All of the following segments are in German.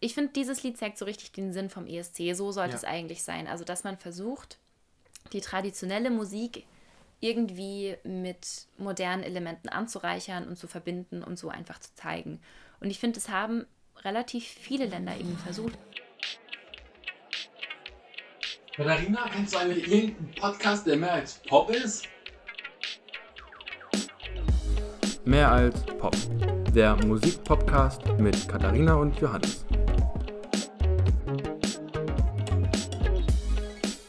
ich finde, dieses Lied zeigt so richtig den Sinn vom ESC. So sollte Ja. es eigentlich sein. Also, dass man versucht, die traditionelle Musik irgendwie mit modernen Elementen anzureichern und zu verbinden und so einfach zu zeigen. Und ich finde, es haben relativ viele Länder eben versucht. Katharina, kennst du eigentlich irgendeinen Podcast, der mehr als Pop ist? Mehr als Pop. Der Musikpodcast mit Katharina und Johannes.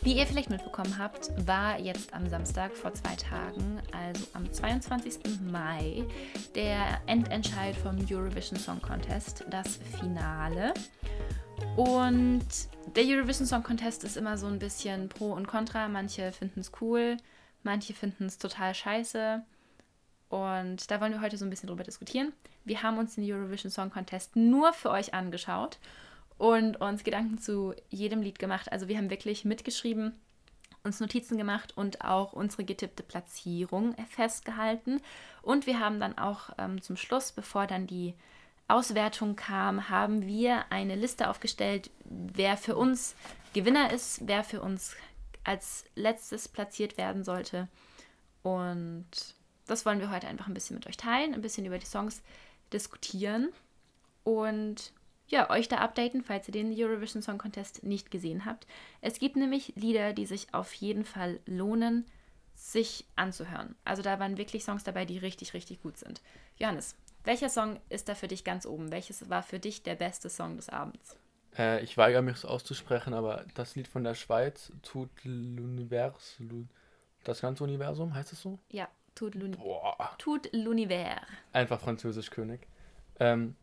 Wie ihr vielleicht mitbekommen habt, war jetzt am Samstag vor zwei Tagen, also am 22. Mai, der Endentscheid vom Eurovision Song Contest, das Finale. Und der Eurovision Song Contest ist immer so ein bisschen pro und contra. Manche finden es cool, manche finden es total scheiße. Und da wollen wir heute so ein bisschen drüber diskutieren. Wir haben uns den Eurovision Song Contest nur für euch angeschaut und uns Gedanken zu jedem Lied gemacht. Also wir haben wirklich mitgeschrieben, uns Notizen gemacht und auch unsere getippte Platzierung festgehalten. Und wir haben dann auch ähm, zum Schluss, bevor dann die Auswertung kam, haben wir eine Liste aufgestellt, wer für uns Gewinner ist, wer für uns als letztes platziert werden sollte. Und das wollen wir heute einfach ein bisschen mit euch teilen, ein bisschen über die Songs diskutieren und ja, euch da updaten, falls ihr den Eurovision Song Contest nicht gesehen habt. Es gibt nämlich Lieder, die sich auf jeden Fall lohnen, sich anzuhören. Also da waren wirklich Songs dabei, die richtig, richtig gut sind. Johannes, welcher Song ist da für dich ganz oben? Welches war für dich der beste Song des Abends? Äh, ich weigere mich es auszusprechen, aber das Lied von der Schweiz, Tut l'Univers, Lu- das ganze Universum, heißt es so? Ja, Tout Tout l'Univers. einfach französisch König. Ähm,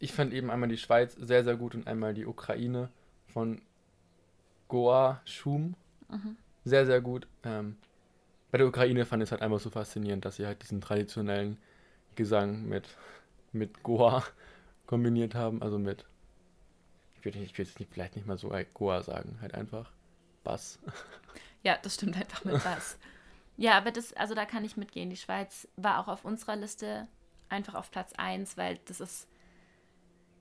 ich fand eben einmal die Schweiz sehr, sehr gut und einmal die Ukraine von Goa Schum sehr, sehr gut. Ähm, bei der Ukraine fand ich es halt einfach so faszinierend, dass sie halt diesen traditionellen Gesang mit, mit Goa kombiniert haben. Also mit, ich würde ich würd jetzt nicht, vielleicht nicht mal so Goa sagen, halt einfach Bass. Ja, das stimmt einfach mit was. Ja, aber das, also da kann ich mitgehen. Die Schweiz war auch auf unserer Liste einfach auf Platz 1, weil das ist.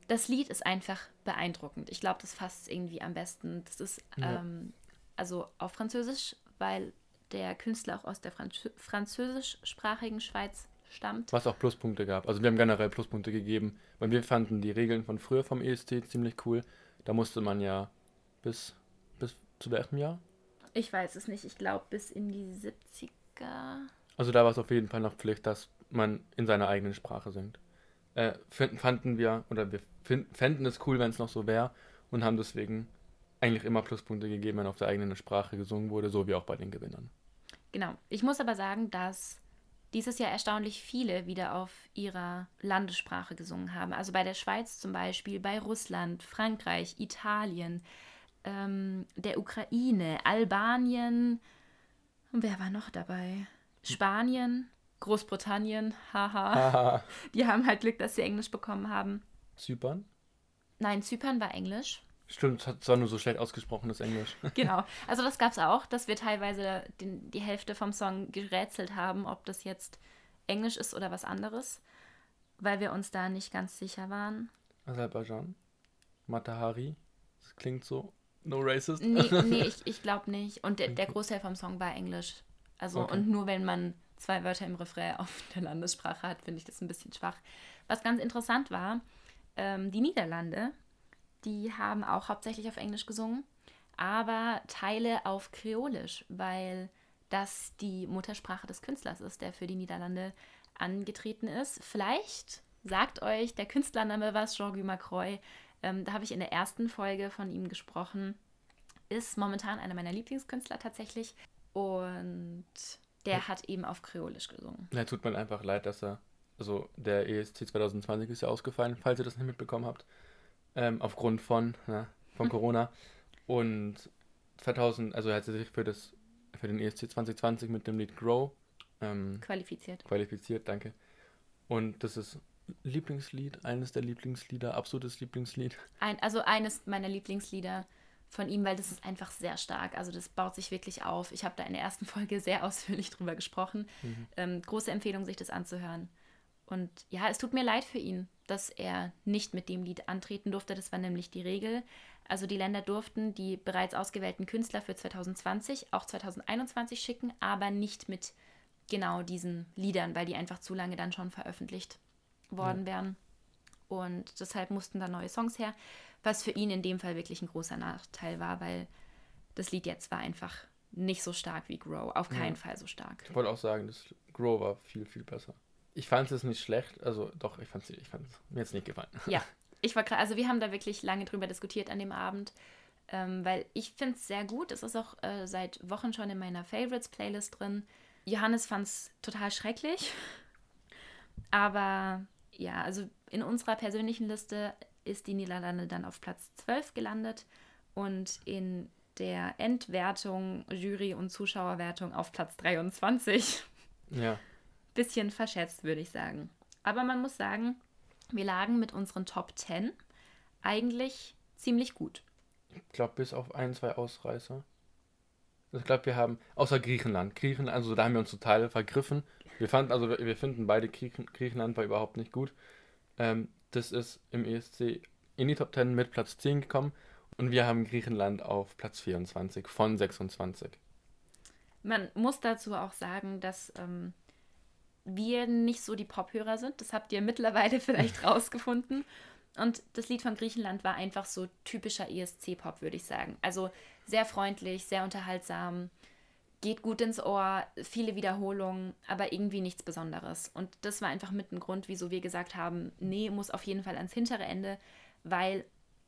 Das Lied ist einfach beeindruckend. Ich glaube, das fasst es irgendwie am besten. Das ist Ja. ähm, also auf Französisch, weil der Künstler auch aus der Franzö französischsprachigen Schweiz stammt. Was auch Pluspunkte gab. Also wir haben generell Pluspunkte gegeben, weil wir fanden die Regeln von früher vom ESC ziemlich cool. Da musste man ja bis, bis zu welchem Jahr? Ich weiß es nicht. Ich glaube, bis in die 70er. Also da war es auf jeden Fall noch Pflicht, dass man in seiner eigenen Sprache singt. Äh, finden, fanden wir, oder wir fin- fänden es cool, wenn es noch so wäre und haben deswegen eigentlich immer Pluspunkte gegeben, wenn auf der eigenen Sprache gesungen wurde, so wie auch bei den Gewinnern. Genau. Ich muss aber sagen, dass dieses Jahr erstaunlich viele wieder auf ihrer Landessprache gesungen haben. Also bei der Schweiz zum Beispiel, bei Russland, Frankreich, Italien, ähm, der Ukraine, Albanien. Und wer war noch dabei? Spanien, Großbritannien, haha. Die haben halt Glück, dass sie Englisch bekommen haben. Zypern? Nein, Zypern war Englisch. Stimmt, es hat zwar nur so schlecht ausgesprochenes Englisch. Genau. Also das gab es auch, dass wir teilweise den, die Hälfte vom Song gerätselt haben, ob das jetzt Englisch ist oder was anderes, weil wir uns da nicht ganz sicher waren. Aserbaidschan? Matahari? Das klingt so. No racist. Nee, nee ich, ich glaube nicht. Und der, der Großteil vom Song war Englisch. Also, Okay. und nur wenn man zwei Wörter im Refrain auf der Landessprache hat, finde ich das ein bisschen schwach. Was ganz interessant war, ähm, die Niederlande, die haben auch hauptsächlich auf Englisch gesungen, aber Teile auf Kreolisch, weil das die Muttersprache des Künstlers ist, der für die Niederlande angetreten ist. Vielleicht sagt euch der Künstlername was, Jean-Guy Macroy. Ähm, da habe ich in der ersten Folge von ihm gesprochen. Ist momentan einer meiner Lieblingskünstler tatsächlich. Und der hat eben auf Kreolisch gesungen. Ja, tut mir einfach leid, dass er. Also der ESC 2020 ist ja ausgefallen, falls ihr das nicht mitbekommen habt. Ähm, aufgrund von, na, von Corona. Und 2000, also er hat sich für, das, für den ESC 2020 mit dem Lied Grow ähm, Qualifiziert. qualifiziert, danke. Und das ist Lieblingslied, eines der Lieblingslieder, absolutes Lieblingslied. Ein, also eines meiner Lieblingslieder von ihm, weil das ist einfach sehr stark. Also das baut sich wirklich auf. Ich habe da in der ersten Folge sehr ausführlich drüber gesprochen. Ähm, große Empfehlung, sich das anzuhören. Und ja, es tut mir leid für ihn. dass er nicht mit dem Lied antreten durfte. Das war nämlich die Regel. Also die Länder durften die bereits ausgewählten Künstler für 2020, auch 2021 schicken, aber nicht mit genau diesen Liedern, weil die einfach zu lange dann schon veröffentlicht worden ja. wären. Und deshalb mussten da neue Songs her, was für ihn in dem Fall wirklich ein großer Nachteil war, weil das Lied jetzt war einfach nicht so stark wie Grow. Auf keinen ja. Fall so stark. Ich wollte auch sagen, das Grow war viel, viel besser. Ich fand es nicht schlecht, also doch, ich fand es ich fand's, mir jetzt nicht gefallen. Ja, ich war gerade, also wir haben da wirklich lange drüber diskutiert an dem Abend, ähm, weil ich finde es sehr gut. Es ist auch äh, seit Wochen schon in meiner Favorites-Playlist drin. Johannes fand es total schrecklich. Aber ja, also in unserer persönlichen Liste ist die Niederlande dann auf Platz 12 gelandet und in der Endwertung, Jury- und Zuschauerwertung auf Platz 23. Ja. Bisschen verschätzt, würde ich sagen. Aber man muss sagen, wir lagen mit unseren Top 10 eigentlich ziemlich gut. Ich glaube, bis auf ein, zwei Ausreißer. Ich glaube, wir haben, außer Griechenland. Griechenland, also da haben wir uns total vergriffen. Wir fanden, also wir finden beide Griechen, Griechenland war überhaupt nicht gut. Ähm, das ist im ESC in die Top 10 mit Platz 10 gekommen und wir haben Griechenland auf Platz 24 von 26. Man muss dazu auch sagen, dass ähm, wir nicht so die Pop-Hörer sind. Das habt ihr mittlerweile vielleicht rausgefunden. Und das Lied von Griechenland war einfach so typischer ESC-Pop, würde ich sagen. Also sehr freundlich, sehr unterhaltsam, geht gut ins Ohr, viele Wiederholungen, aber irgendwie nichts Besonderes. Und das war einfach mit ein Grund, wieso wir gesagt haben, nee, muss auf jeden Fall ans hintere Ende, weil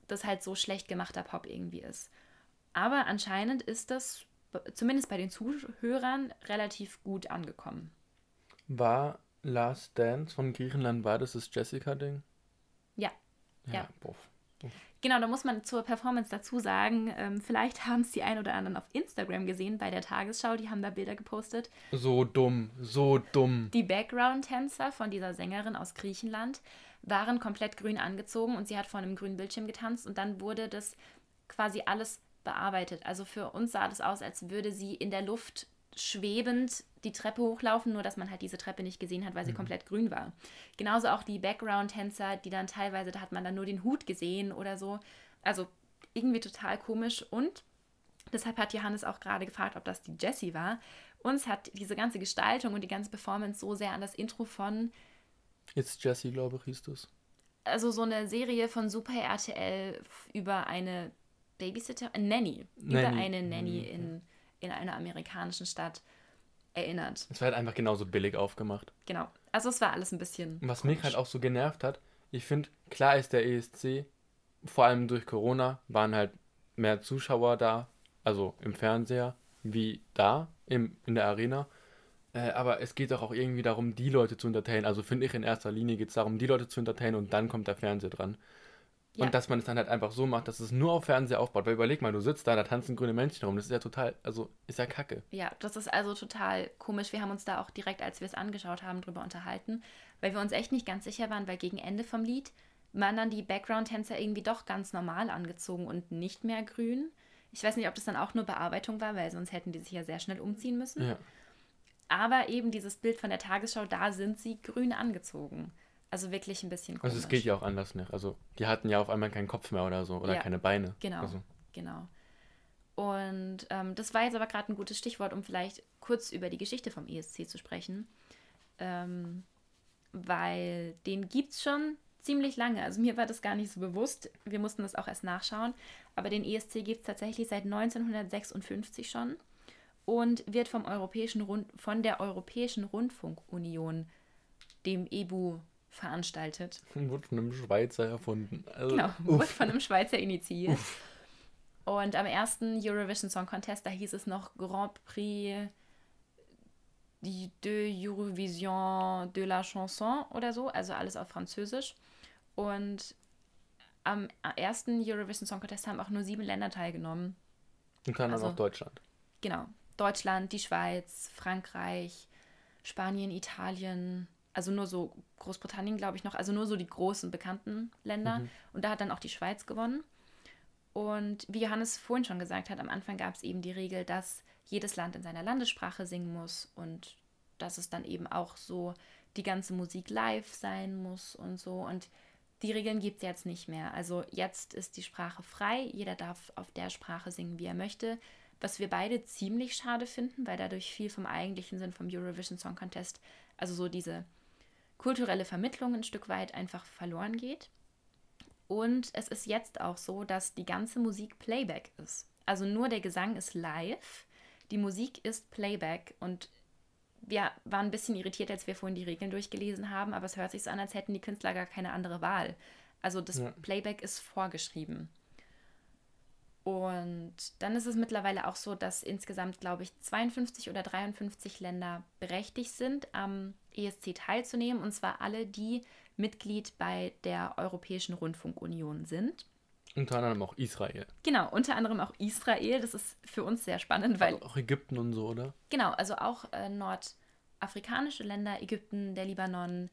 das halt so schlecht gemachter Pop irgendwie ist. Aber anscheinend ist das zumindest bei den Zuhörern relativ gut angekommen. War Last Dance von Griechenland, war das das Jessica-Ding? Ja. Ja, ja. Boff. Genau, da muss man zur Performance dazu sagen, ähm, vielleicht haben es die ein oder anderen auf Instagram gesehen bei der Tagesschau, die haben da Bilder gepostet. So dumm, so dumm. Die Background-Tänzer von dieser Sängerin aus Griechenland waren komplett grün angezogen und sie hat vor einem grünen Bildschirm getanzt und dann wurde das quasi alles bearbeitet. Also für uns sah das aus, als würde sie in der Luft schwebend die Treppe hochlaufen, nur dass man halt diese Treppe nicht gesehen hat, weil sie mhm. komplett grün war. Genauso auch die Background-Tänzer, die dann teilweise, da hat man dann nur den Hut gesehen oder so. Also irgendwie total komisch und deshalb hat Johannes auch gerade gefragt, ob das die Jessie war. Uns hat diese ganze Gestaltung und die ganze Performance so sehr an das Intro von Jetzt Jessie, glaube ich, hieß das. Also so eine Serie von Super RTL über eine Babysitter, eine Nanny, Nanny. über eine Nanny mhm. in, in einer amerikanischen Stadt erinnert. Es war halt einfach genauso billig aufgemacht. Genau. Also es war alles ein bisschen. Was komisch. mich halt auch so genervt hat, ich finde, klar ist der ESC, vor allem durch Corona, waren halt mehr Zuschauer da, also im Fernseher, wie da im, in der Arena. Äh, aber es geht doch auch irgendwie darum, die Leute zu entertainen. Also finde ich in erster Linie geht es darum, die Leute zu entertainen und dann kommt der Fernseher dran. Ja. Und dass man es dann halt einfach so macht, dass es nur auf Fernseher aufbaut. Weil überleg mal, du sitzt da, da tanzen grüne Menschen rum. Das ist ja total, also ist ja kacke. Ja, das ist also total komisch. Wir haben uns da auch direkt, als wir es angeschaut haben, drüber unterhalten, weil wir uns echt nicht ganz sicher waren, weil gegen Ende vom Lied waren dann die Background-Tänzer irgendwie doch ganz normal angezogen und nicht mehr grün. Ich weiß nicht, ob das dann auch nur Bearbeitung war, weil sonst hätten die sich ja sehr schnell umziehen müssen. Ja. Aber eben dieses Bild von der Tagesschau, da sind sie grün angezogen. Also wirklich ein bisschen komisch. Also es geht ja auch anders, ne? Also die hatten ja auf einmal keinen Kopf mehr oder so oder ja, keine Beine. Genau, also. genau. Und ähm, das war jetzt aber gerade ein gutes Stichwort, um vielleicht kurz über die Geschichte vom ESC zu sprechen. Ähm, weil den gibt es schon ziemlich lange. Also mir war das gar nicht so bewusst. Wir mussten das auch erst nachschauen. Aber den ESC gibt es tatsächlich seit 1956 schon und wird vom Europäischen Rund von der Europäischen Rundfunkunion, dem EBU, veranstaltet. Wurde von einem Schweizer erfunden. Also, genau, uff. wurde von einem Schweizer initiiert. Uff. Und am ersten Eurovision Song Contest, da hieß es noch Grand Prix de Eurovision de la Chanson oder so, also alles auf Französisch. Und am ersten Eurovision Song Contest haben auch nur sieben Länder teilgenommen. Und dann also, auch Deutschland. Genau. Deutschland, die Schweiz, Frankreich, Spanien, Italien, also nur so Großbritannien, glaube ich noch, also nur so die großen bekannten Länder. Mhm. Und da hat dann auch die Schweiz gewonnen. Und wie Johannes vorhin schon gesagt hat, am Anfang gab es eben die Regel, dass jedes Land in seiner Landessprache singen muss und dass es dann eben auch so die ganze Musik live sein muss und so. Und die Regeln gibt es jetzt nicht mehr. Also jetzt ist die Sprache frei, jeder darf auf der Sprache singen, wie er möchte. Was wir beide ziemlich schade finden, weil dadurch viel vom eigentlichen Sinn vom Eurovision Song Contest, also so diese kulturelle Vermittlung ein Stück weit einfach verloren geht. Und es ist jetzt auch so, dass die ganze Musik Playback ist. Also nur der Gesang ist live, die Musik ist Playback und wir waren ein bisschen irritiert, als wir vorhin die Regeln durchgelesen haben, aber es hört sich so an, als hätten die Künstler gar keine andere Wahl. Also das ja. Playback ist vorgeschrieben. Und dann ist es mittlerweile auch so, dass insgesamt, glaube ich, 52 oder 53 Länder berechtigt sind, am ESC teilzunehmen. Und zwar alle, die Mitglied bei der Europäischen Rundfunkunion sind. Unter anderem auch Israel. Genau, unter anderem auch Israel. Das ist für uns sehr spannend, weil. Also auch Ägypten und so, oder? Genau, also auch äh, nordafrikanische Länder, Ägypten, der Libanon,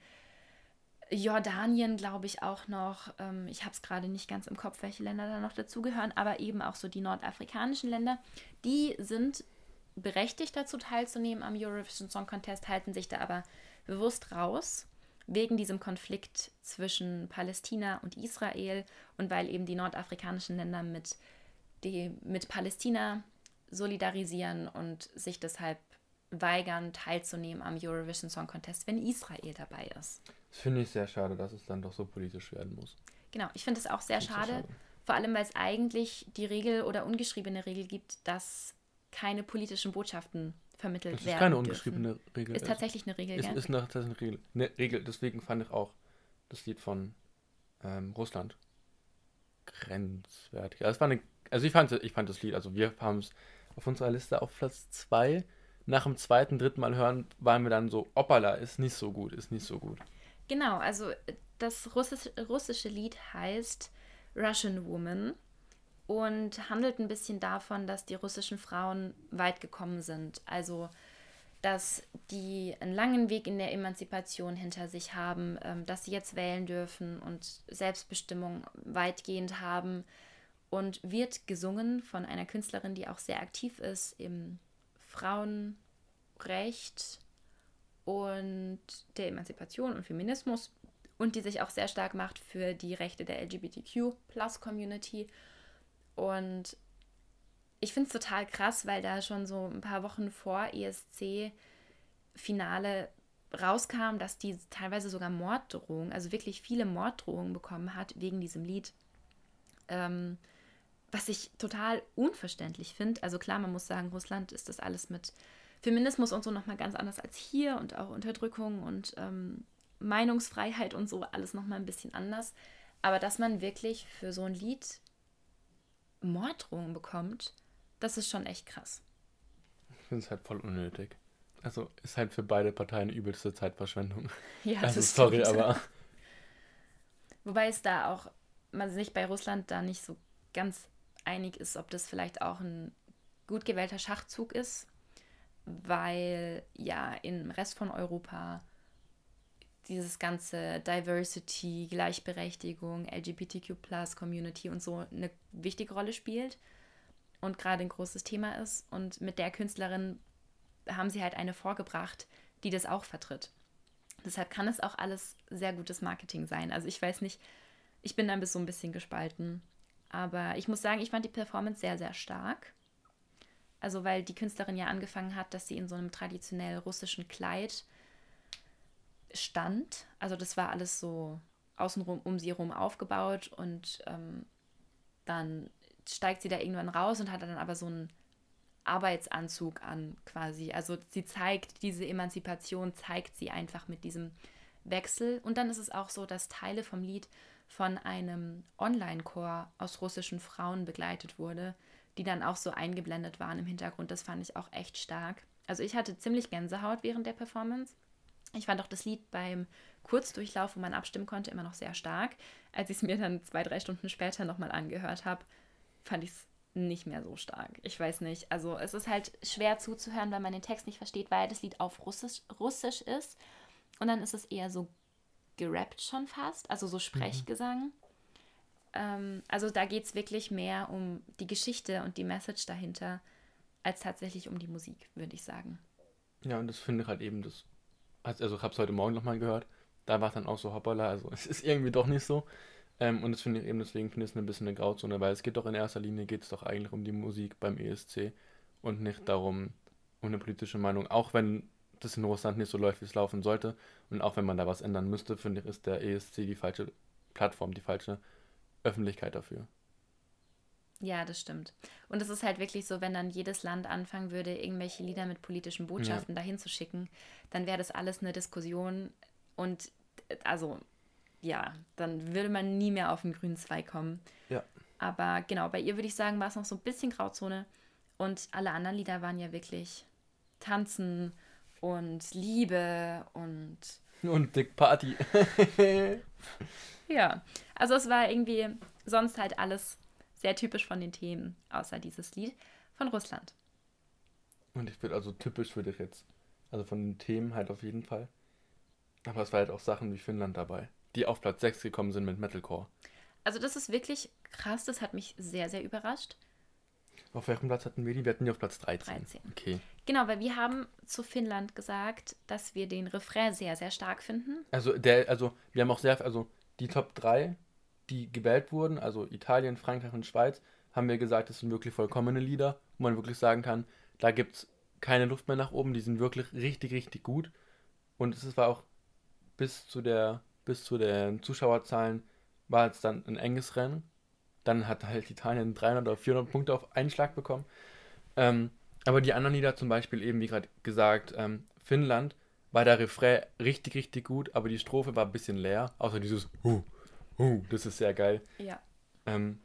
Jordanien, glaube ich, auch noch. Ähm, ich habe es gerade nicht ganz im Kopf, welche Länder da noch dazugehören, aber eben auch so die nordafrikanischen Länder, die sind berechtigt dazu teilzunehmen am Eurovision Song Contest, halten sich da aber bewusst raus wegen diesem Konflikt zwischen Palästina und Israel und weil eben die nordafrikanischen Länder mit, die, mit Palästina solidarisieren und sich deshalb weigern, teilzunehmen am Eurovision Song Contest, wenn Israel dabei ist. Das finde ich sehr schade, dass es dann doch so politisch werden muss. Genau, ich finde es auch sehr schade, schade, vor allem weil es eigentlich die Regel oder ungeschriebene Regel gibt, dass keine politischen Botschaften vermittelt das werden. Das ist keine ungeschriebene dürfen. Regel. Ist tatsächlich eine Regel, ist, ist eine, eine Regel. Eine Regel. Deswegen fand ich auch das Lied von ähm, Russland grenzwertig. Also, eine, also ich, fand, ich fand das Lied, also wir haben es auf unserer Liste auf Platz 2. Nach dem zweiten, dritten Mal hören, waren wir dann so, Opala ist nicht so gut, ist nicht so gut. Genau, also das russisch, russische Lied heißt Russian Woman und handelt ein bisschen davon, dass die russischen Frauen weit gekommen sind. Also, dass die einen langen Weg in der Emanzipation hinter sich haben, ähm, dass sie jetzt wählen dürfen und Selbstbestimmung weitgehend haben. Und wird gesungen von einer Künstlerin, die auch sehr aktiv ist im Frauenrecht und der Emanzipation und Feminismus und die sich auch sehr stark macht für die Rechte der LGBTQ-Plus-Community und ich finde es total krass, weil da schon so ein paar Wochen vor ESC-Finale rauskam, dass die teilweise sogar Morddrohungen, also wirklich viele Morddrohungen bekommen hat wegen diesem Lied. Ähm, was ich total unverständlich finde. Also klar, man muss sagen, Russland ist das alles mit Feminismus und so nochmal ganz anders als hier und auch Unterdrückung und ähm, Meinungsfreiheit und so alles nochmal ein bisschen anders. Aber dass man wirklich für so ein Lied Morddrohungen bekommt, das ist schon echt krass. Ich finde es halt voll unnötig. Also ist halt für beide Parteien übelste Zeitverschwendung. Ja, also das sorry, stimmt. aber. Wobei es da auch, man sich bei Russland da nicht so ganz einig ist, ob das vielleicht auch ein gut gewählter Schachzug ist, weil ja im Rest von Europa dieses ganze Diversity, Gleichberechtigung, LGBTQ Community und so eine wichtige Rolle spielt und gerade ein großes Thema ist. Und mit der Künstlerin haben sie halt eine vorgebracht, die das auch vertritt. Deshalb kann es auch alles sehr gutes Marketing sein. Also ich weiß nicht, ich bin da bis so ein bisschen gespalten. Aber ich muss sagen, ich fand die Performance sehr, sehr stark. Also weil die Künstlerin ja angefangen hat, dass sie in so einem traditionell russischen Kleid stand. Also das war alles so außenrum um sie herum aufgebaut und ähm, dann steigt sie da irgendwann raus und hat dann aber so einen Arbeitsanzug an quasi. Also sie zeigt diese Emanzipation, zeigt sie einfach mit diesem Wechsel. Und dann ist es auch so, dass Teile vom Lied von einem Online-Chor aus russischen Frauen begleitet wurde, die dann auch so eingeblendet waren im Hintergrund. Das fand ich auch echt stark. Also ich hatte ziemlich Gänsehaut während der Performance. Ich fand auch das Lied beim Kurzdurchlauf, wo man abstimmen konnte, immer noch sehr stark. Als ich es mir dann zwei, drei Stunden später nochmal angehört habe, fand ich es nicht mehr so stark. Ich weiß nicht. Also es ist halt schwer zuzuhören, weil man den Text nicht versteht, weil das Lied auf Russisch, Russisch ist. Und dann ist es eher so gerappt schon fast, also so Sprechgesang. Mhm. Ähm, also da geht es wirklich mehr um die Geschichte und die Message dahinter, als tatsächlich um die Musik, würde ich sagen. Ja, und das finde ich halt eben das also ich habe es heute Morgen nochmal gehört, da war es dann auch so hoppala, also es ist irgendwie doch nicht so. Ähm, und das finde ich eben, deswegen finde ich es ein bisschen eine Grauzone, weil es geht doch in erster Linie, geht es doch eigentlich um die Musik beim ESC und nicht darum, um eine politische Meinung. Auch wenn das in Russland nicht so läuft, wie es laufen sollte und auch wenn man da was ändern müsste, finde ich, ist der ESC die falsche Plattform, die falsche Öffentlichkeit dafür. Ja, das stimmt. Und es ist halt wirklich so, wenn dann jedes Land anfangen würde, irgendwelche Lieder mit politischen Botschaften ja. dahin zu schicken, dann wäre das alles eine Diskussion und also ja, dann würde man nie mehr auf den grünen Zweig kommen. Ja. Aber genau, bei ihr würde ich sagen, war es noch so ein bisschen Grauzone und alle anderen Lieder waren ja wirklich Tanzen und Liebe und und Dick Party. ja, also es war irgendwie sonst halt alles sehr typisch von den Themen, außer dieses Lied von Russland. Und ich bin also typisch für dich jetzt. Also von den Themen halt auf jeden Fall. Aber es war halt auch Sachen wie Finnland dabei, die auf Platz 6 gekommen sind mit Metalcore. Also das ist wirklich krass, das hat mich sehr, sehr überrascht. Auf welchem Platz hatten wir die? Wir hatten die auf Platz 13. 13. Okay. Genau, weil wir haben zu Finnland gesagt, dass wir den Refrain sehr, sehr stark finden. Also der, also wir haben auch sehr, also die Top 3 die gewählt wurden, also Italien, Frankreich und Schweiz, haben wir gesagt, das sind wirklich vollkommene Lieder, wo man wirklich sagen kann, da gibt es keine Luft mehr nach oben, die sind wirklich richtig, richtig gut. Und es war auch bis zu der, bis zu den Zuschauerzahlen war es dann ein enges Rennen. Dann hat halt Italien 300 oder 400 Punkte auf einen Schlag bekommen. Ähm, aber die anderen Lieder, zum Beispiel eben, wie gerade gesagt, ähm, Finnland, war der Refrain richtig, richtig gut, aber die Strophe war ein bisschen leer, außer dieses Huh, Uh, das ist sehr geil. Ja. Ähm,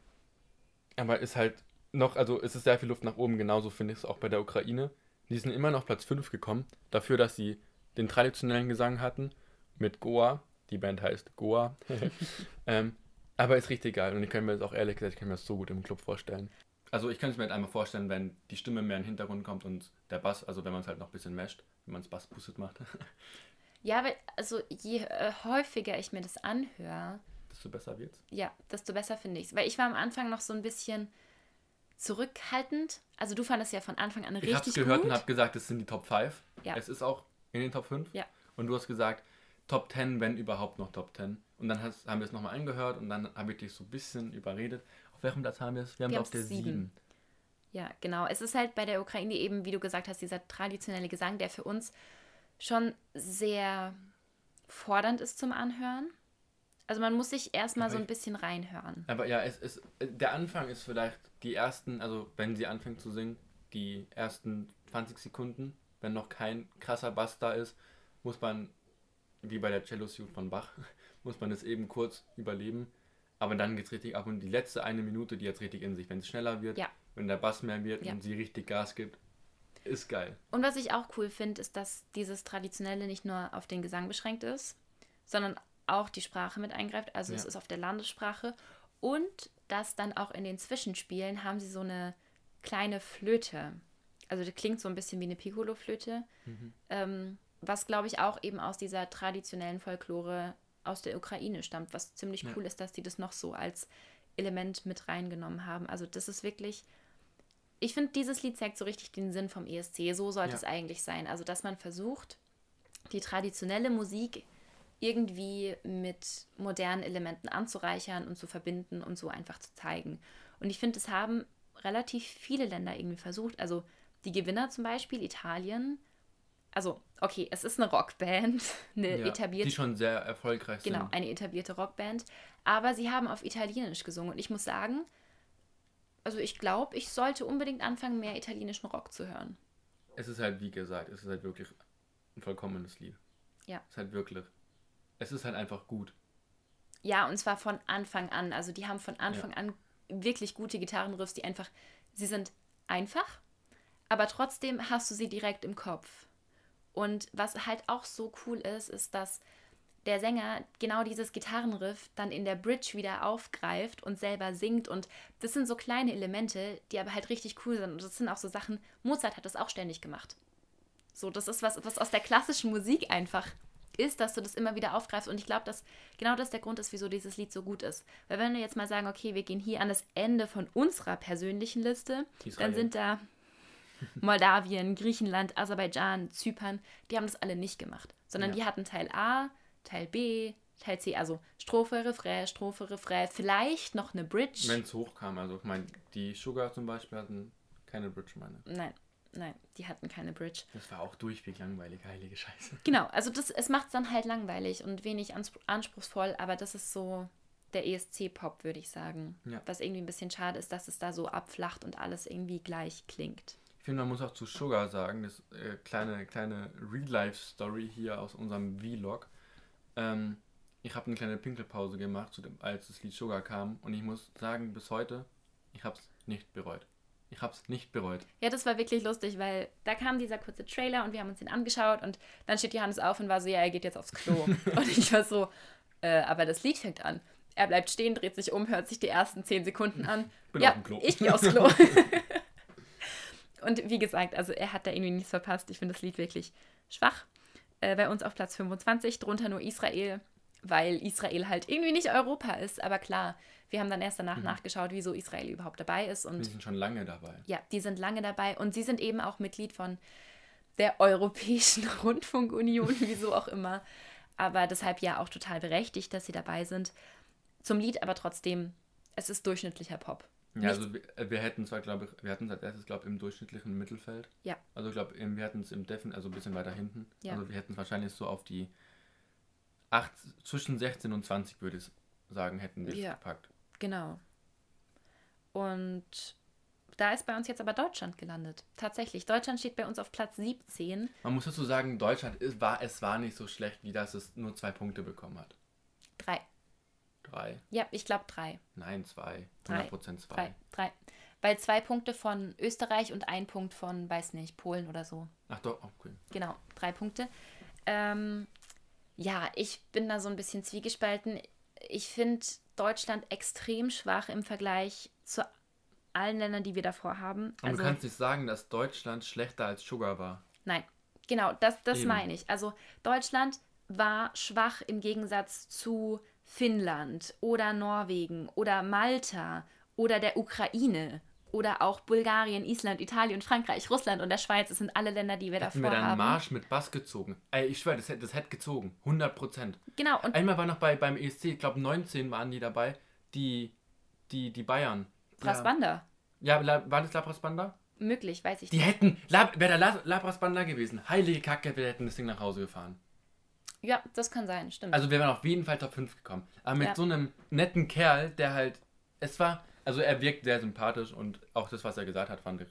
aber ist halt noch, also ist es sehr viel Luft nach oben, genauso finde ich es auch bei der Ukraine. Die sind immer noch Platz 5 gekommen, dafür, dass sie den traditionellen Gesang hatten mit Goa. Die Band heißt Goa. ähm, aber ist richtig geil und ich kann mir das auch ehrlich gesagt, ich kann mir das so gut im Club vorstellen. Also ich kann es mir halt einmal vorstellen, wenn die Stimme mehr in den Hintergrund kommt und der Bass, also wenn man es halt noch ein bisschen mescht, wenn man es Bass-Boosted macht. ja, weil, also je äh, häufiger ich mir das anhöre, desto besser wird's. Ja, desto besser finde ich es. Weil ich war am Anfang noch so ein bisschen zurückhaltend. Also du fandest ja von Anfang an richtig gut. Ich habe gehört und habe gesagt, es sind die Top 5. Ja. Es ist auch in den Top 5. Ja. Und du hast gesagt, Top 10, wenn überhaupt noch Top 10. Und dann hast, haben wir es nochmal angehört und dann habe ich dich so ein bisschen überredet. Auf welchem Platz haben wir es? Wir haben es auf der 7. Ja, genau. Es ist halt bei der Ukraine eben, wie du gesagt hast, dieser traditionelle Gesang, der für uns schon sehr fordernd ist zum Anhören. Also man muss sich erstmal so ein bisschen reinhören. Aber ja, es ist, der Anfang ist vielleicht die ersten, also wenn sie anfängt zu singen, die ersten 20 Sekunden, wenn noch kein krasser Bass da ist, muss man, wie bei der Cello Suite von Bach, muss man es eben kurz überleben. Aber dann geht es richtig ab und die letzte eine Minute, die jetzt richtig in sich, wenn es schneller wird, ja. wenn der Bass mehr wird ja. und sie richtig Gas gibt, ist geil. Und was ich auch cool finde, ist, dass dieses Traditionelle nicht nur auf den Gesang beschränkt ist, sondern auch die Sprache mit eingreift. Also ja. es ist auf der Landessprache. Und dass dann auch in den Zwischenspielen haben sie so eine kleine Flöte. Also die klingt so ein bisschen wie eine Piccolo-Flöte. Mhm. Ähm, was, glaube ich, auch eben aus dieser traditionellen Folklore aus der Ukraine stammt. Was ziemlich ja. cool ist, dass die das noch so als Element mit reingenommen haben. Also das ist wirklich... Ich finde, dieses Lied zeigt so richtig den Sinn vom ESC. So sollte ja. es eigentlich sein. Also, dass man versucht, die traditionelle Musik irgendwie mit modernen Elementen anzureichern und zu verbinden und so einfach zu zeigen. Und ich finde, es haben relativ viele Länder irgendwie versucht. Also die Gewinner zum Beispiel, Italien. Also, okay, es ist eine Rockband, eine ja, etablierte. Die schon sehr erfolgreich genau, sind. Genau, eine etablierte Rockband. Aber sie haben auf Italienisch gesungen. Und ich muss sagen, also ich glaube, ich sollte unbedingt anfangen, mehr italienischen Rock zu hören. Es ist halt, wie gesagt, es ist halt wirklich ein vollkommenes Lied. Ja. Es ist halt wirklich es ist halt einfach gut. Ja, und zwar von Anfang an. Also die haben von Anfang ja. an wirklich gute Gitarrenriffs, die einfach, sie sind einfach, aber trotzdem hast du sie direkt im Kopf. Und was halt auch so cool ist, ist, dass der Sänger genau dieses Gitarrenriff dann in der Bridge wieder aufgreift und selber singt. Und das sind so kleine Elemente, die aber halt richtig cool sind. Und das sind auch so Sachen, Mozart hat das auch ständig gemacht. So, das ist was, was aus der klassischen Musik einfach ist, dass du das immer wieder aufgreifst. Und ich glaube, dass genau das der Grund ist, wieso dieses Lied so gut ist. Weil wenn wir jetzt mal sagen, okay, wir gehen hier an das Ende von unserer persönlichen Liste, Israel. dann sind da Moldawien, Griechenland, Aserbaidschan, Zypern, die haben das alle nicht gemacht. Sondern ja. die hatten Teil A, Teil B, Teil C, also Strophe, Refrain, Strophe, Refrain, vielleicht noch eine Bridge. Wenn es hochkam, also ich meine, die Sugar zum Beispiel hatten keine Bridge, meine. Nein, nein, die hatten keine Bridge. Das war auch durchweg langweilig, heilige Scheiße. Genau, also das, es macht es dann halt langweilig und wenig anspr anspruchsvoll, aber das ist so der ESC-Pop, würde ich sagen. Ja. Was irgendwie ein bisschen schade ist, dass es da so abflacht und alles irgendwie gleich klingt. Ich finde, man muss auch zu Sugar sagen, das äh, kleine, kleine Real-Life-Story hier aus unserem Vlog. Ähm, ich habe eine kleine Pinkelpause gemacht, dem, als das Lied Sugar kam. Und ich muss sagen, bis heute, ich habe es nicht bereut. Ich habe es nicht bereut. Ja, das war wirklich lustig, weil da kam dieser kurze Trailer und wir haben uns den angeschaut und dann steht Johannes auf und war so, ja, er geht jetzt aufs Klo. und ich war so, äh, aber das Lied fängt an. Er bleibt stehen, dreht sich um, hört sich die ersten zehn Sekunden an. Bin ja, auf dem Klo. ich gehe aufs Klo. und wie gesagt, also er hat da irgendwie nichts verpasst. Ich finde das Lied wirklich schwach. Äh, bei uns auf Platz 25, drunter nur Israel, weil Israel halt irgendwie nicht Europa ist. Aber klar, wir haben dann erst danach nachgeschaut, wieso Israel überhaupt dabei ist. Und Wir sind schon lange dabei. ja, die sind lange dabei und sie sind eben auch Mitglied von der Europäischen Rundfunkunion, wieso auch immer. Aber deshalb ja auch total berechtigt, dass sie dabei sind. Zum Lied aber trotzdem, es ist durchschnittlicher Pop. Ja, also wir, äh, wir hätten zwar, glaube ich, wir hatten es als erstes, glaube ich, im durchschnittlichen Mittelfeld. Ja. Also ich glaube, wir hatten es im Defen, also ein bisschen weiter hinten. Ja. Also wir hätten es wahrscheinlich so auf die 8, zwischen 16 und 20, würde ich sagen, hätten wir es Ja. gepackt. Genau. Und da ist bei uns jetzt aber Deutschland gelandet. Tatsächlich. Deutschland steht bei uns auf Platz 17. Man muss dazu sagen, Deutschland ist, war, es war nicht so schlecht, wie dass es nur zwei Punkte bekommen hat. Drei. Drei. Ja, ich glaube drei. Nein, zwei. Drei. 100% zwei. Drei. Drei. Weil zwei Punkte von Österreich und ein Punkt von, weiß nicht, Polen oder so. Ach doch, okay. Genau, drei Punkte. Ähm, ja, ich bin da so ein bisschen zwiegespalten. Ich finde Deutschland extrem schwach im Vergleich zu allen Ländern, die wir davor haben. Und du kannst nicht sagen, dass Deutschland schlechter als Sugar war. Nein, genau, das, das Eben. meine ich. Also Deutschland war schwach im Gegensatz zu Finnland oder Norwegen oder Malta oder der Ukraine oder auch Bulgarien, Island, Italien, Frankreich, Russland und der Schweiz. Das sind alle Länder, die wir Hätten davor wir dann haben. Marsch mit Bass gezogen. Ey, ich schwöre, das hätte, das hätte gezogen. 100%. Genau, und Einmal war noch bei, beim ESC, ich glaube 19 waren die dabei, die, die, die Bayern. Brasbanda. Ja, ja La, war das Labras Banda? Möglich, weiß ich Die nicht. hätten, Lab, wäre der La, Labras Banda gewesen. Heilige Kacke, wir hätten das Ding nach Hause gefahren. Ja, das kann sein, stimmt. Also wir wären auf jeden Fall Top 5 gekommen. Aber mit Ja. so einem netten Kerl, der halt, es war, also er wirkt sehr sympathisch und auch das, was er gesagt hat, fand ich,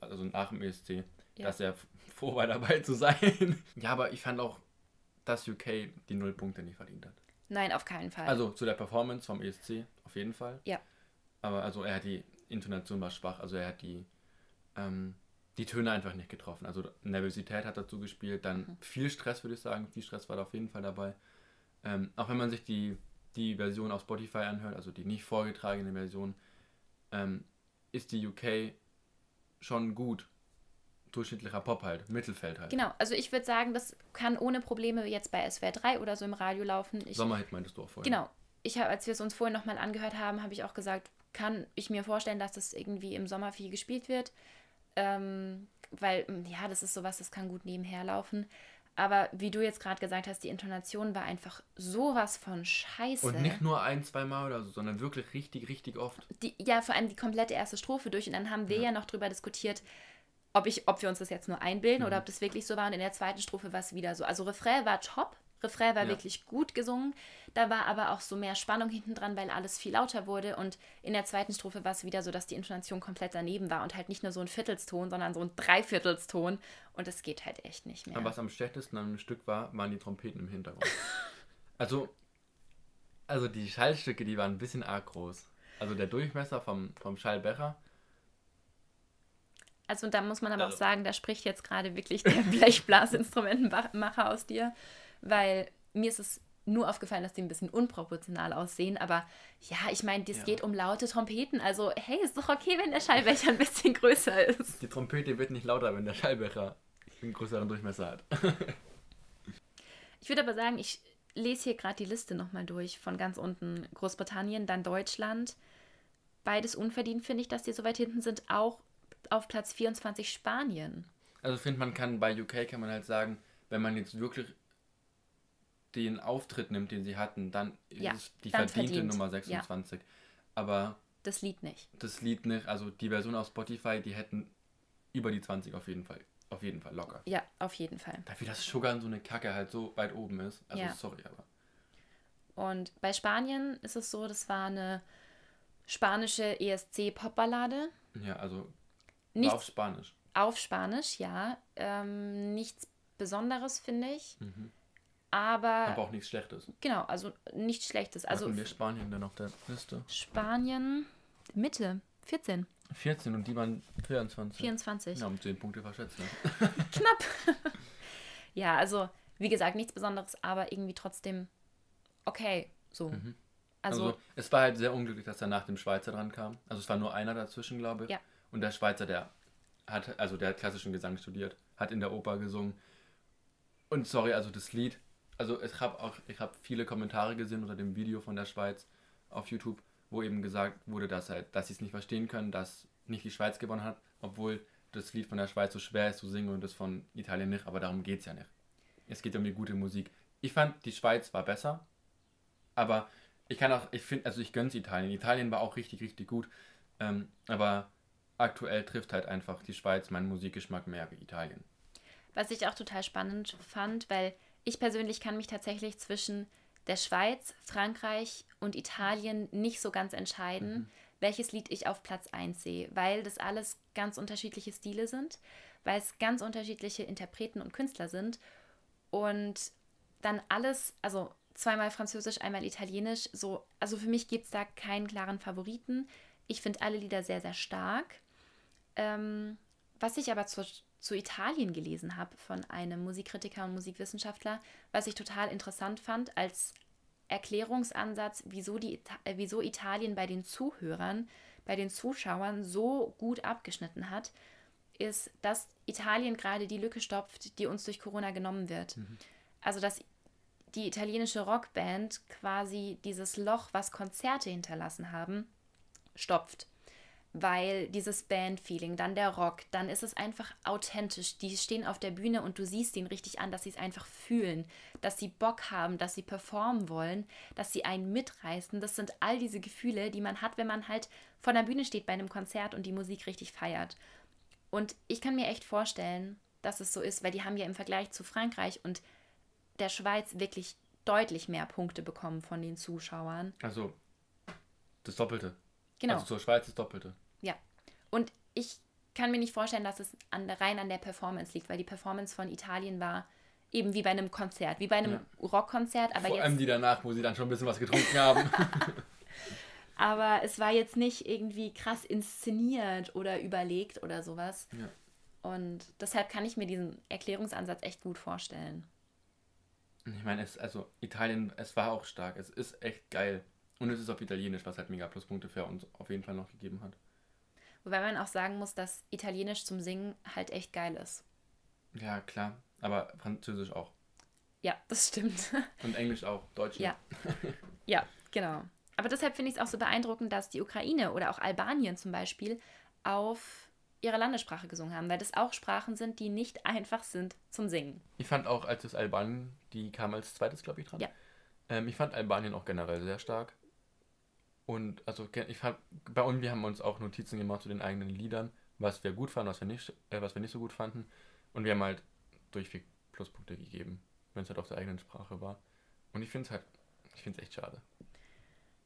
also nach dem ESC, Ja. dass er froh war dabei zu sein. ja, aber ich fand auch, dass UK die null Punkte nicht verdient hat. Nein, auf keinen Fall. Also zu der Performance vom ESC auf jeden Fall. Ja. Aber also er hat die Intonation war schwach, also er hat die ähm, die Töne einfach nicht getroffen. Also Nervosität hat dazu gespielt, dann Mhm. viel Stress würde ich sagen, viel Stress war da auf jeden Fall dabei. Ähm, auch wenn man sich die die Version auf Spotify anhört, also die nicht vorgetragene Version, ähm, ist die UK schon gut. Durchschnittlicher Pop halt, Mittelfeld halt. genau, also ich würde sagen, das kann ohne Probleme jetzt bei SWR 3 oder so im Radio laufen. Ich, Sommerhit meintest du auch vorhin. Genau. Ich habe, als wir es uns vorhin nochmal angehört haben, habe ich auch gesagt, kann ich mir vorstellen, dass das irgendwie im Sommer viel gespielt wird. Ähm, weil, ja, das ist sowas, das kann gut nebenher laufen. Aber wie du jetzt gerade gesagt hast, die Intonation war einfach sowas von scheiße. Und nicht nur ein, zwei Mal oder so, sondern wirklich richtig, richtig oft. die, ja, vor allem die komplette erste Strophe durch. Und dann haben wir ja, noch drüber diskutiert, ob, ich, ob wir uns das jetzt nur einbilden Mhm. oder ob das wirklich so war. Und in der zweiten Strophe war es wieder so. Also Refrain war top. Refrain war Ja. wirklich gut gesungen. Da war aber auch so mehr Spannung hinten dran, weil alles viel lauter wurde. Und in der zweiten Strophe war es wieder so, dass die Intonation komplett daneben war und halt nicht nur so ein Viertelston, sondern so ein Dreiviertelston. Und das geht halt echt nicht mehr. Aber was am schlechtesten an dem Stück war, waren die Trompeten im Hintergrund. also, also die Schallstücke, die waren ein bisschen arg groß. Also der Durchmesser vom, vom Schallbecher. Also da muss man aber auch Also- sagen, da spricht jetzt gerade wirklich der Blechblasinstrumentenmacher aus dir, weil mir ist es nur aufgefallen, dass die ein bisschen unproportional aussehen, aber ja, ich meine, es Ja. geht um laute Trompeten, also hey, ist doch okay, wenn der Schallbecher ein bisschen größer ist. Die Trompete wird nicht lauter, wenn der Schallbecher einen größeren Durchmesser hat. Ich würde aber sagen, ich lese hier gerade die Liste nochmal durch von ganz unten Großbritannien, dann Deutschland. Beides unverdient finde ich, dass die so weit hinten sind, auch auf Platz 24 Spanien. Also ich finde, man kann bei UK kann man halt sagen, wenn man jetzt wirklich den Auftritt nimmt, den sie hatten, dann Ja, ist die dann verdiente verdient, Nummer ja. 26. Aber Das Lied nicht. das Lied nicht, also die Version auf Spotify, die hätten über die 20 auf jeden Fall. Auf jeden Fall locker. Ja, auf jeden Fall. Dafür, dass Sugar so eine Kacke halt so weit oben ist. Also Ja. sorry, aber. Und bei Spanien ist es so, das war eine spanische ESC-Popballade. Ja, also Nichts auf Spanisch. auf Spanisch, ja. Ähm, nichts Besonderes, finde ich. Aber, Aber auch nichts Schlechtes. genau, also nichts Schlechtes. Also hatten wir Spanien dann auf der Liste. Spanien, Mitte, 14, 14 und die waren 24. 24. Ja, um 10 Punkte verschätzt. Ne? Knapp. ja, also wie gesagt, nichts Besonderes, aber irgendwie trotzdem okay. So. Also, Also, es war halt sehr unglücklich, dass er nach dem Schweizer dran kam. Also es war nur einer dazwischen, glaube ich. Ja. Und der Schweizer, der hat, also der hat klassischen Gesang studiert, hat in der Oper gesungen. Und sorry, also das Lied, also ich habe auch, ich habe viele Kommentare gesehen unter dem Video von der Schweiz auf YouTube, wo eben gesagt wurde, dass halt, dass sie es nicht verstehen können, dass nicht die Schweiz gewonnen hat, obwohl das Lied von der Schweiz so schwer ist zu singen und das von Italien nicht, aber darum geht es ja nicht. Es geht um die gute Musik. Ich fand, die Schweiz war besser, aber ich kann auch, ich finde, also ich gönn's Italien. Italien war auch richtig, richtig gut. Ähm, aber aktuell trifft halt einfach die Schweiz meinen Musikgeschmack mehr wie Italien. was ich auch total spannend fand, weil ich persönlich kann mich tatsächlich zwischen der Schweiz, Frankreich und Italien nicht so ganz entscheiden, welches Lied ich auf Platz 1 sehe, weil das alles ganz unterschiedliche Stile sind, weil es ganz unterschiedliche Interpreten und Künstler sind und dann alles, also zweimal Französisch, einmal Italienisch, so, also für mich gibt es da keinen klaren Favoriten. Ich finde alle Lieder sehr, sehr stark. Ähm, was ich aber zu, zu Italien gelesen habe von einem Musikkritiker und Musikwissenschaftler, was ich total interessant fand als Erklärungsansatz, wieso, die, Ita- äh, wieso Italien bei den Zuhörern, bei den Zuschauern so gut abgeschnitten hat, ist, dass Italien gerade die Lücke stopft, die uns durch Corona genommen wird. Also, dass die italienische Rockband quasi dieses Loch, was Konzerte hinterlassen haben, stopft. Weil dieses Band-Feeling, dann der Rock, dann ist es einfach authentisch. Die stehen auf der Bühne und du siehst ihnen richtig an, dass sie es einfach fühlen, dass sie Bock haben, dass sie performen wollen, dass sie einen mitreißen. Das sind all diese Gefühle, die man hat, wenn man halt vor der Bühne steht bei einem Konzert und die Musik richtig feiert. Und ich kann mir echt vorstellen, dass es so ist, weil die haben ja im Vergleich zu Frankreich und der Schweiz wirklich deutlich mehr Punkte bekommen von den Zuschauern. Also das Doppelte. Genau. Also zur Schweiz das Doppelte. Ja. Und ich kann mir nicht vorstellen, dass es an rein an der Performance liegt, weil die Performance von Italien war eben wie bei einem Konzert, wie bei einem Ja. Rockkonzert, aber Vor allem jetzt, die danach, wo sie dann schon ein bisschen was getrunken haben. aber es war jetzt nicht irgendwie krass inszeniert oder überlegt oder sowas. ja. Und deshalb kann ich mir diesen Erklärungsansatz echt gut vorstellen. Ich meine, es, also Italien, es war auch stark. Es ist echt geil. Und es ist auf Italienisch, was halt mega Pluspunkte für uns auf jeden Fall noch gegeben hat. Wobei man auch sagen muss, dass Italienisch zum Singen halt echt geil ist. Ja, klar. Aber Französisch auch. Ja, das stimmt. Und Englisch auch. Deutsch Ja. Ja, genau. Aber deshalb finde ich es auch so beeindruckend, dass die Ukraine oder auch Albanien zum Beispiel auf ihrer Landessprache gesungen haben, weil das auch Sprachen sind, die nicht einfach sind zum Singen. Ich fand auch, als es Albanien, die kam als zweites, glaube ich, dran. Ja. Ähm, ich fand Albanien auch generell sehr stark. Und also ich fand, bei uns, wir haben uns auch Notizen gemacht zu den eigenen Liedern, was wir gut fanden, was wir nicht, äh, was wir nicht so gut fanden. Und wir haben halt durchweg Pluspunkte gegeben, wenn es halt auf der eigenen Sprache war. Und ich finde es halt, ich finde es echt schade.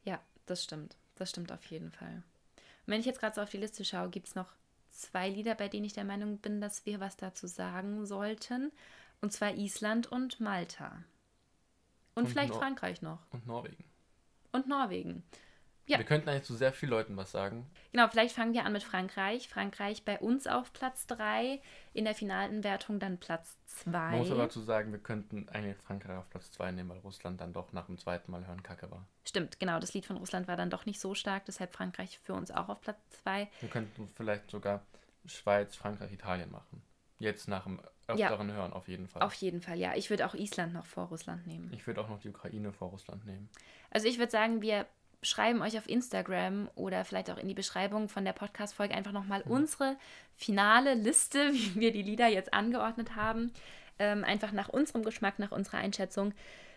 Ja, das stimmt. Das stimmt auf jeden Fall. Und wenn ich jetzt gerade so auf die Liste schaue, gibt es noch zwei Lieder, bei denen ich der Meinung bin, dass wir was dazu sagen sollten. Und zwar Island und Malta. Und, Und vielleicht Nor- Frankreich noch. Und Norwegen. Und Norwegen. Ja. Wir könnten eigentlich zu sehr vielen Leuten was sagen. Genau, vielleicht fangen wir an mit Frankreich. Frankreich bei uns auf Platz 3, in der finalen Wertung dann Platz 2. Man muss aber dazu sagen, wir könnten eigentlich Frankreich auf Platz 2 nehmen, weil Russland dann doch nach dem zweiten Mal hören Kacke war. Stimmt, genau, das Lied von Russland war dann doch nicht so stark, deshalb Frankreich für uns auch auf Platz 2. Wir könnten vielleicht sogar Schweiz, Frankreich, Italien machen. Jetzt nach dem öfteren Hören auf jeden Fall. Auf jeden Fall, ja. Ich würde auch Island noch vor Russland nehmen. ich würde auch noch die Ukraine vor Russland nehmen. Also ich würde sagen, wir schreiben euch auf Instagram oder vielleicht auch in die Beschreibung von der Podcast-Folge einfach nochmal unsere finale Liste, wie wir die Lieder jetzt angeordnet haben. Ähm, einfach nach unserem Geschmack, nach unserer Einschätzung.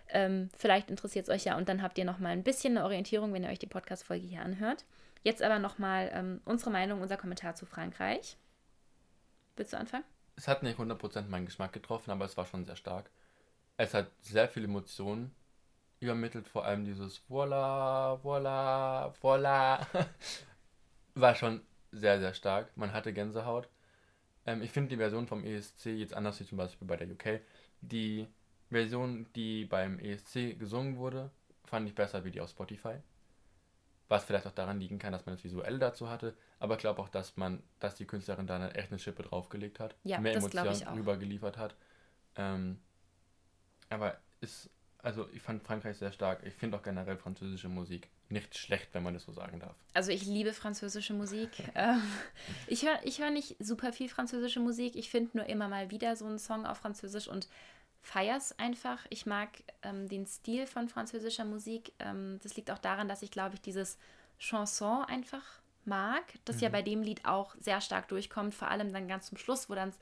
Ähm, vielleicht interessiert es euch ja und dann habt ihr nochmal ein bisschen eine Orientierung, wenn ihr euch die Podcast-Folge hier anhört. Jetzt aber nochmal ähm, unsere Meinung, unser Kommentar zu Frankreich. Willst du anfangen? Es hat nicht 100% meinen Geschmack getroffen, aber es war schon sehr stark. Es hat sehr viele Emotionen übermittelt, vor allem dieses Voila, Voila, Voila. war schon sehr, sehr stark. Man hatte Gänsehaut. Ähm, ich finde die Version vom ESC jetzt anders wie zum Beispiel bei der UK. Die Version, die beim ESC gesungen wurde, fand ich besser wie die auf Spotify. Was vielleicht auch daran liegen kann, dass man das visuell dazu hatte, aber ich glaube auch, dass man, dass die Künstlerin da eine echt eine Schippe draufgelegt hat, Ja, mehr Emotionen rübergeliefert hat. Ähm, aber ist, also ich fand Frankreich sehr stark. Ich finde auch generell französische Musik nicht schlecht, wenn man das so sagen darf. Also ich liebe französische Musik. ähm, ich höre ich hör nicht super viel französische Musik. Ich finde nur immer mal wieder so einen Song auf Französisch und feier's einfach. Ich mag ähm, den Stil von französischer Musik. Ähm, das liegt auch daran, dass ich, glaube ich, dieses Chanson einfach mag, das ja bei dem Lied auch sehr stark durchkommt, vor allem dann ganz zum Schluss, wo dann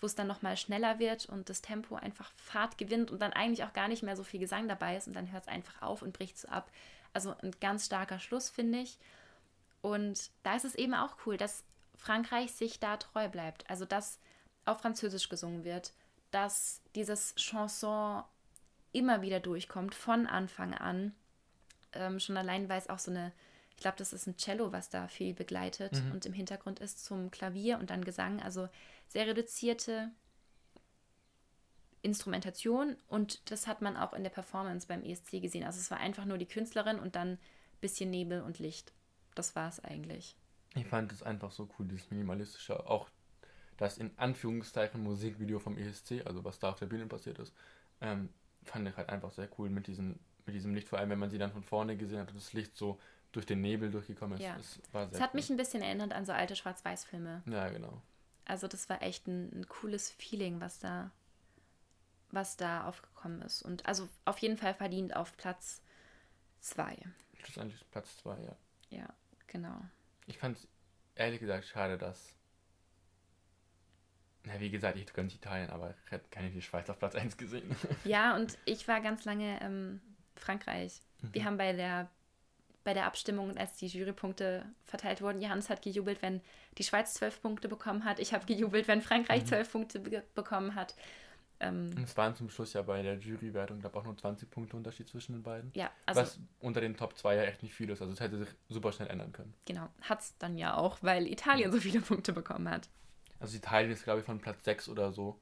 wo es dann nochmal schneller wird und das Tempo einfach Fahrt gewinnt und dann eigentlich auch gar nicht mehr so viel Gesang dabei ist und dann hört es einfach auf und bricht so ab. Also ein ganz starker Schluss, finde ich. Und da ist es eben auch cool, dass Frankreich sich da treu bleibt. Also dass auf Französisch gesungen wird, dass dieses Chanson immer wieder durchkommt, von Anfang an. Ähm, schon allein, weil es auch so eine, ich glaube, das ist ein Cello, was da viel begleitet und im Hintergrund ist zum Klavier und dann Gesang. Also sehr reduzierte Instrumentation und das hat man auch in der Performance beim ESC gesehen. Also es war einfach nur die Künstlerin und dann ein bisschen Nebel und Licht. Das war es eigentlich. Ich fand es einfach so cool, dieses minimalistische, auch das in Anführungszeichen Musikvideo vom ESC, also was da auf der Bühne passiert ist, ähm, fand ich halt einfach sehr cool mit diesem, mit diesem Licht, vor allem wenn man sie dann von vorne gesehen hat und das Licht so durch den Nebel durchgekommen ist. Ja. Es Es hat cool. mich ein bisschen erinnert an so alte Schwarz-Weiß-Filme. Ja, genau. Also das war echt ein, ein cooles Feeling, was da, was da aufgekommen ist. Und also auf jeden Fall verdient auf Platz zwei. Schlussendlich Platz 2, ja. Ja, genau. Ich fand es ehrlich gesagt schade, dass. Na, wie gesagt, ich gönne Italien, aber ich hätte keine die Schweiz auf Platz 1 gesehen. Ja, und ich war ganz lange ähm, Frankreich. Wir haben bei der, bei der Abstimmung, als die Jurypunkte verteilt wurden, Johannes hat gejubelt, wenn die Schweiz zwölf Punkte bekommen hat. Ich habe gejubelt, wenn Frankreich zwölf Punkte be bekommen hat. Ähm, es waren zum Schluss ja bei der Jurywertung, glaube auch nur 20 Punkte Unterschied zwischen den beiden. ja, also was unter den Top 2 ja echt nicht viel ist. Also es hätte sich super schnell ändern können. genau, hat es dann ja auch, weil Italien so viele Punkte bekommen hat. Also Italien ist, glaube ich, von Platz 6 oder so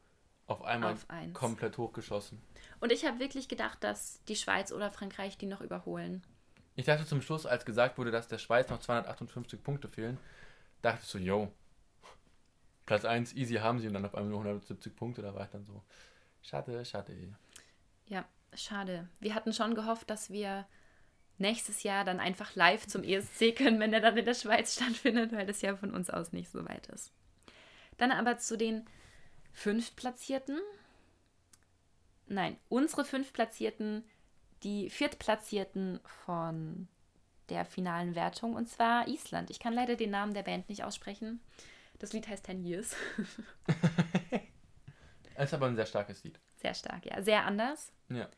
auf einmal Auf komplett hochgeschossen. Und ich habe wirklich gedacht, dass die Schweiz oder Frankreich die noch überholen. Ich dachte zum Schluss, als gesagt wurde, dass der Schweiz noch 258 Punkte fehlen, dachte ich so, yo, Platz 1, easy haben sie und dann auf einmal nur 170 Punkte. Da war ich dann so, schade, schade. Ja, schade. Wir hatten schon gehofft, dass wir nächstes Jahr dann einfach live zum ESC können, wenn er dann in der Schweiz stattfindet, weil das ja von uns aus nicht so weit ist. Dann aber zu den Fünftplatzierten. Nein, unsere Fünftplatzierten, die Viertplatzierten von der finalen Wertung, und zwar Island. Ich kann leider den Namen der Band nicht aussprechen. Das Lied heißt Ten Years. Es ist aber ein sehr starkes Lied. Sehr stark, ja. Sehr anders. Ja.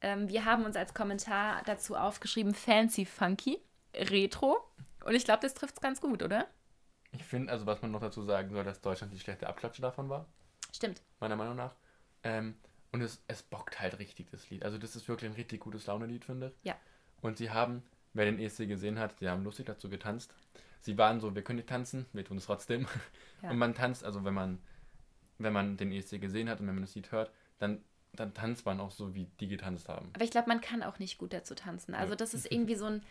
Ähm, wir haben uns als Kommentar dazu aufgeschrieben, fancy, funky, retro. Und ich glaube, das trifft es ganz gut, oder? Ich finde, also was man noch dazu sagen soll, dass Deutschland die schlechte Abklatsche davon war, Stimmt. meiner Meinung nach. Ähm, und es, es bockt halt richtig, das Lied. Also das ist wirklich ein richtig gutes Laune-Lied, finde ich. Ja. Und sie haben, wer den ESC gesehen hat, die haben lustig dazu getanzt. Sie waren so, wir können nicht tanzen, wir tun es trotzdem. Ja. Und man tanzt, also wenn man, wenn man den ESC gesehen hat und wenn man das Lied hört, dann, dann tanzt man auch so, wie die getanzt haben. Aber ich glaube, man kann auch nicht gut dazu tanzen. Also das ist irgendwie so ein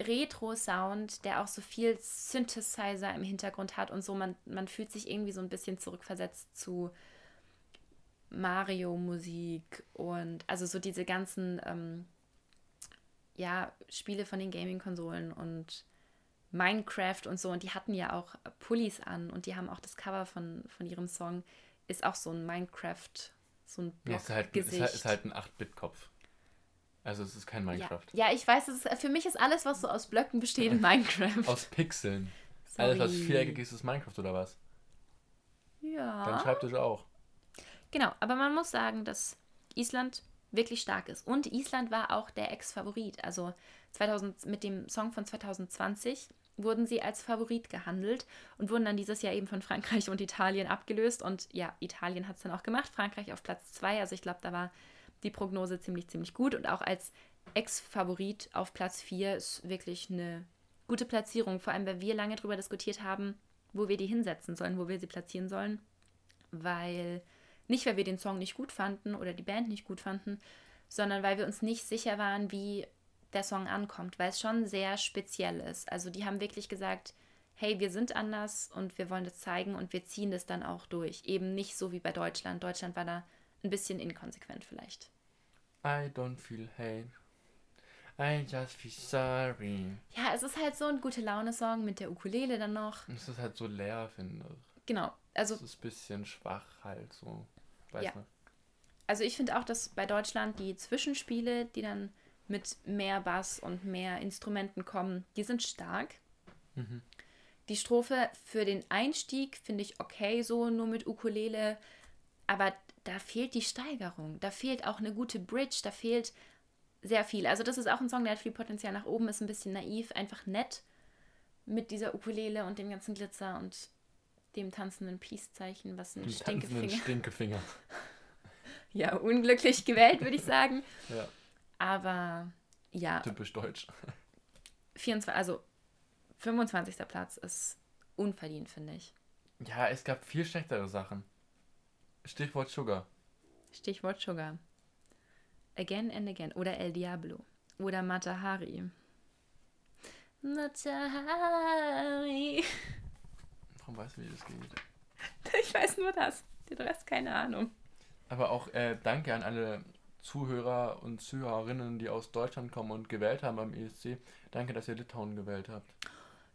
Retro-Sound, der auch so viel Synthesizer im Hintergrund hat und so. Man, man fühlt sich irgendwie so ein bisschen zurückversetzt zu Mario-Musik und also so diese ganzen ähm, ja, Spiele von den Gaming-Konsolen und Minecraft und so. Und die hatten ja auch Pullis an und die haben auch das Cover von, von ihrem Song, ist auch so ein Minecraft, so ein Ja, ist, halt, ist, halt, ist halt ein 8-Bit-Kopf. Also es ist kein Minecraft. Ja, ja ich weiß, es ist, für mich ist alles, was so aus Blöcken besteht, in Minecraft. Aus Pixeln. Sorry. Alles, was viereckig ist, ist Minecraft oder was? Dein Ja. Schreibtisch auch. Genau, aber man muss sagen, dass Island wirklich stark ist. Und Island war auch der Ex-Favorit. Also 2000, mit dem Song von 2020 wurden sie als Favorit gehandelt und wurden dann dieses Jahr eben von Frankreich und Italien abgelöst. Und ja, Italien hat es dann auch gemacht, Frankreich auf Platz 2. Also ich glaube, da war die Prognose ziemlich, ziemlich gut. Und auch als Ex-Favorit auf Platz 4 ist wirklich eine gute Platzierung. Vor allem, weil wir lange darüber diskutiert haben, wo wir die hinsetzen sollen, wo wir sie platzieren sollen. Weil nicht, weil wir den Song nicht gut fanden oder die Band nicht gut fanden, sondern weil wir uns nicht sicher waren, wie der Song ankommt, weil es schon sehr speziell ist. Also die haben wirklich gesagt, hey, wir sind anders und wir wollen das zeigen und wir ziehen das dann auch durch. Eben nicht so wie bei Deutschland. Deutschland war da ein bisschen inkonsequent vielleicht. I don't feel hate. I just feel sorry. Ja, es ist halt so ein gute Laune-Song mit der Ukulele dann noch. Es ist halt so leer, finde ich. Genau, also. Es ist ein bisschen schwach halt so. Weiß ja. nicht. Also ich finde auch, dass bei Deutschland die Zwischenspiele, die dann mit mehr Bass und mehr Instrumenten kommen, die sind stark. Mhm. Die Strophe für den Einstieg finde ich okay, so nur mit Ukulele. Aber da fehlt die Steigerung. Da fehlt auch eine gute Bridge. Da fehlt sehr viel. Also, das ist auch ein Song, der hat viel Potenzial nach oben, ist ein bisschen naiv, einfach nett mit dieser Ukulele und dem ganzen Glitzer und dem tanzenden Peace-Zeichen, was ein Stinkefinger. Stinkefinger. Ja, unglücklich gewählt, würde ich sagen. Ja, Aber ja, typisch deutsch. 24, also 25. Platz ist unverdient, finde ich. Ja, es gab viel schlechtere Sachen. Stichwort Sugar. Stichwort Sugar. Again and again. Oder El Diablo. Oder Matahari. Matahari. Warum weißt du, wie das geht? Ich weiß nur das. Den Rest keine Ahnung. Aber auch äh, danke an alle Zuhörer und Zuhörerinnen, die aus Deutschland kommen und gewählt haben beim ESC. Danke, dass ihr Litauen gewählt habt.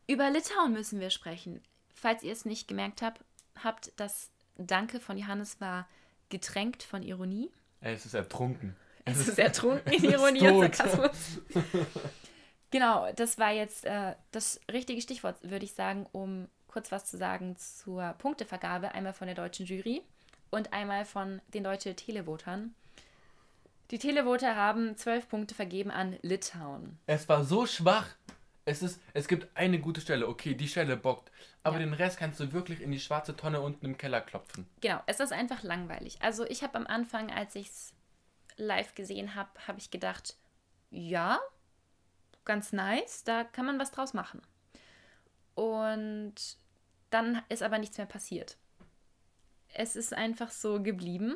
Über Litauen müssen wir sprechen. Falls ihr es nicht gemerkt habt, habt das Danke von Johannes war getränkt von Ironie. Es ist ertrunken. Es ist ertrunken in es Ironie und Sarkasmus. genau, das war jetzt äh, das richtige Stichwort, würde ich sagen, um kurz was zu sagen zur Punktevergabe. Einmal von der deutschen Jury und einmal von den deutschen Televotern. Die Televoter haben zwölf Punkte vergeben an Litauen. Es war so schwach. Es, ist, es gibt eine gute Stelle, okay, die Stelle bockt. Aber Ja. den Rest kannst du wirklich in die schwarze Tonne unten im Keller klopfen. Genau, es ist einfach langweilig. Also ich habe am Anfang, als ich es live gesehen habe, habe ich gedacht, ja, ganz nice, da kann man was draus machen. Und dann ist aber nichts mehr passiert. Es ist einfach so geblieben.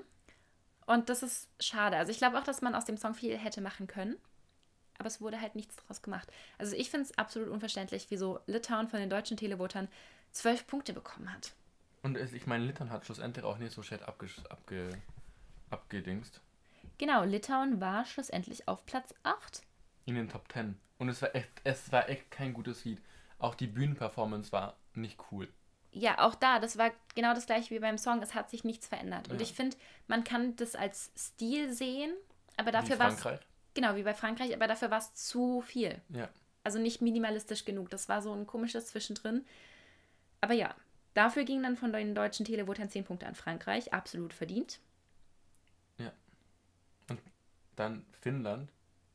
Und das ist schade. Also ich glaube auch, dass man aus dem Song viel hätte machen können. Aber es wurde halt nichts draus gemacht. Also ich finde es absolut unverständlich, wieso Litauen von den deutschen Televotern zwölf Punkte bekommen hat. Und es, ich meine, Litauen hat schlussendlich auch nicht so shit abgesch- abge, abgedingst. Genau, Litauen war schlussendlich auf Platz 8. In den Top 10. Und es war echt, es war echt kein gutes Lied. Auch die Bühnenperformance war nicht cool. Ja, auch da, das war genau das gleiche wie beim Song. Es hat sich nichts verändert. Und Ja. ich finde, man kann das als Stil sehen, aber dafür war es. Frankreich. Genau, wie bei Frankreich, aber dafür war es zu viel. Ja. Also nicht minimalistisch genug. Das war so ein komisches Zwischendrin. Aber ja, dafür ging dann von den deutschen Televotern 10 Punkte an Frankreich. Absolut verdient. Dann Finnland,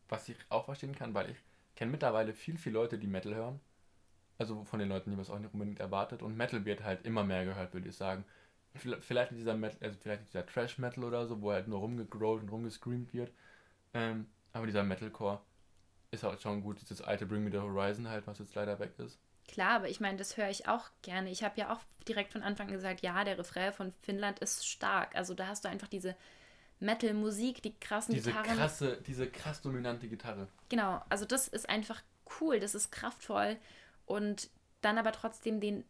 was ich auch verstehen kann, weil ich kenne mittlerweile viel, viel Leute, die Metal hören. Also von den Leuten, die man es auch nicht unbedingt erwartet. Und Metal wird halt immer mehr gehört, würde ich sagen. Vielleicht dieser Metal, also vielleicht dieser Trash Metal oder so, wo halt nur rumgegrowlt und rumgescreamt wird. Ähm, aber dieser Metalcore ist halt schon gut. Dieses alte Bring Me the Horizon halt, was jetzt leider weg ist. Klar, aber ich meine, das höre ich auch gerne. Ich habe ja auch direkt von Anfang an gesagt, ja, der Refrain von Finnland ist stark. Also da hast du einfach diese Metal-Musik, die krassen Diese Gitarren. krasse, diese krass dominante Gitarre. Genau, also das ist einfach cool, das ist kraftvoll und dann aber trotzdem den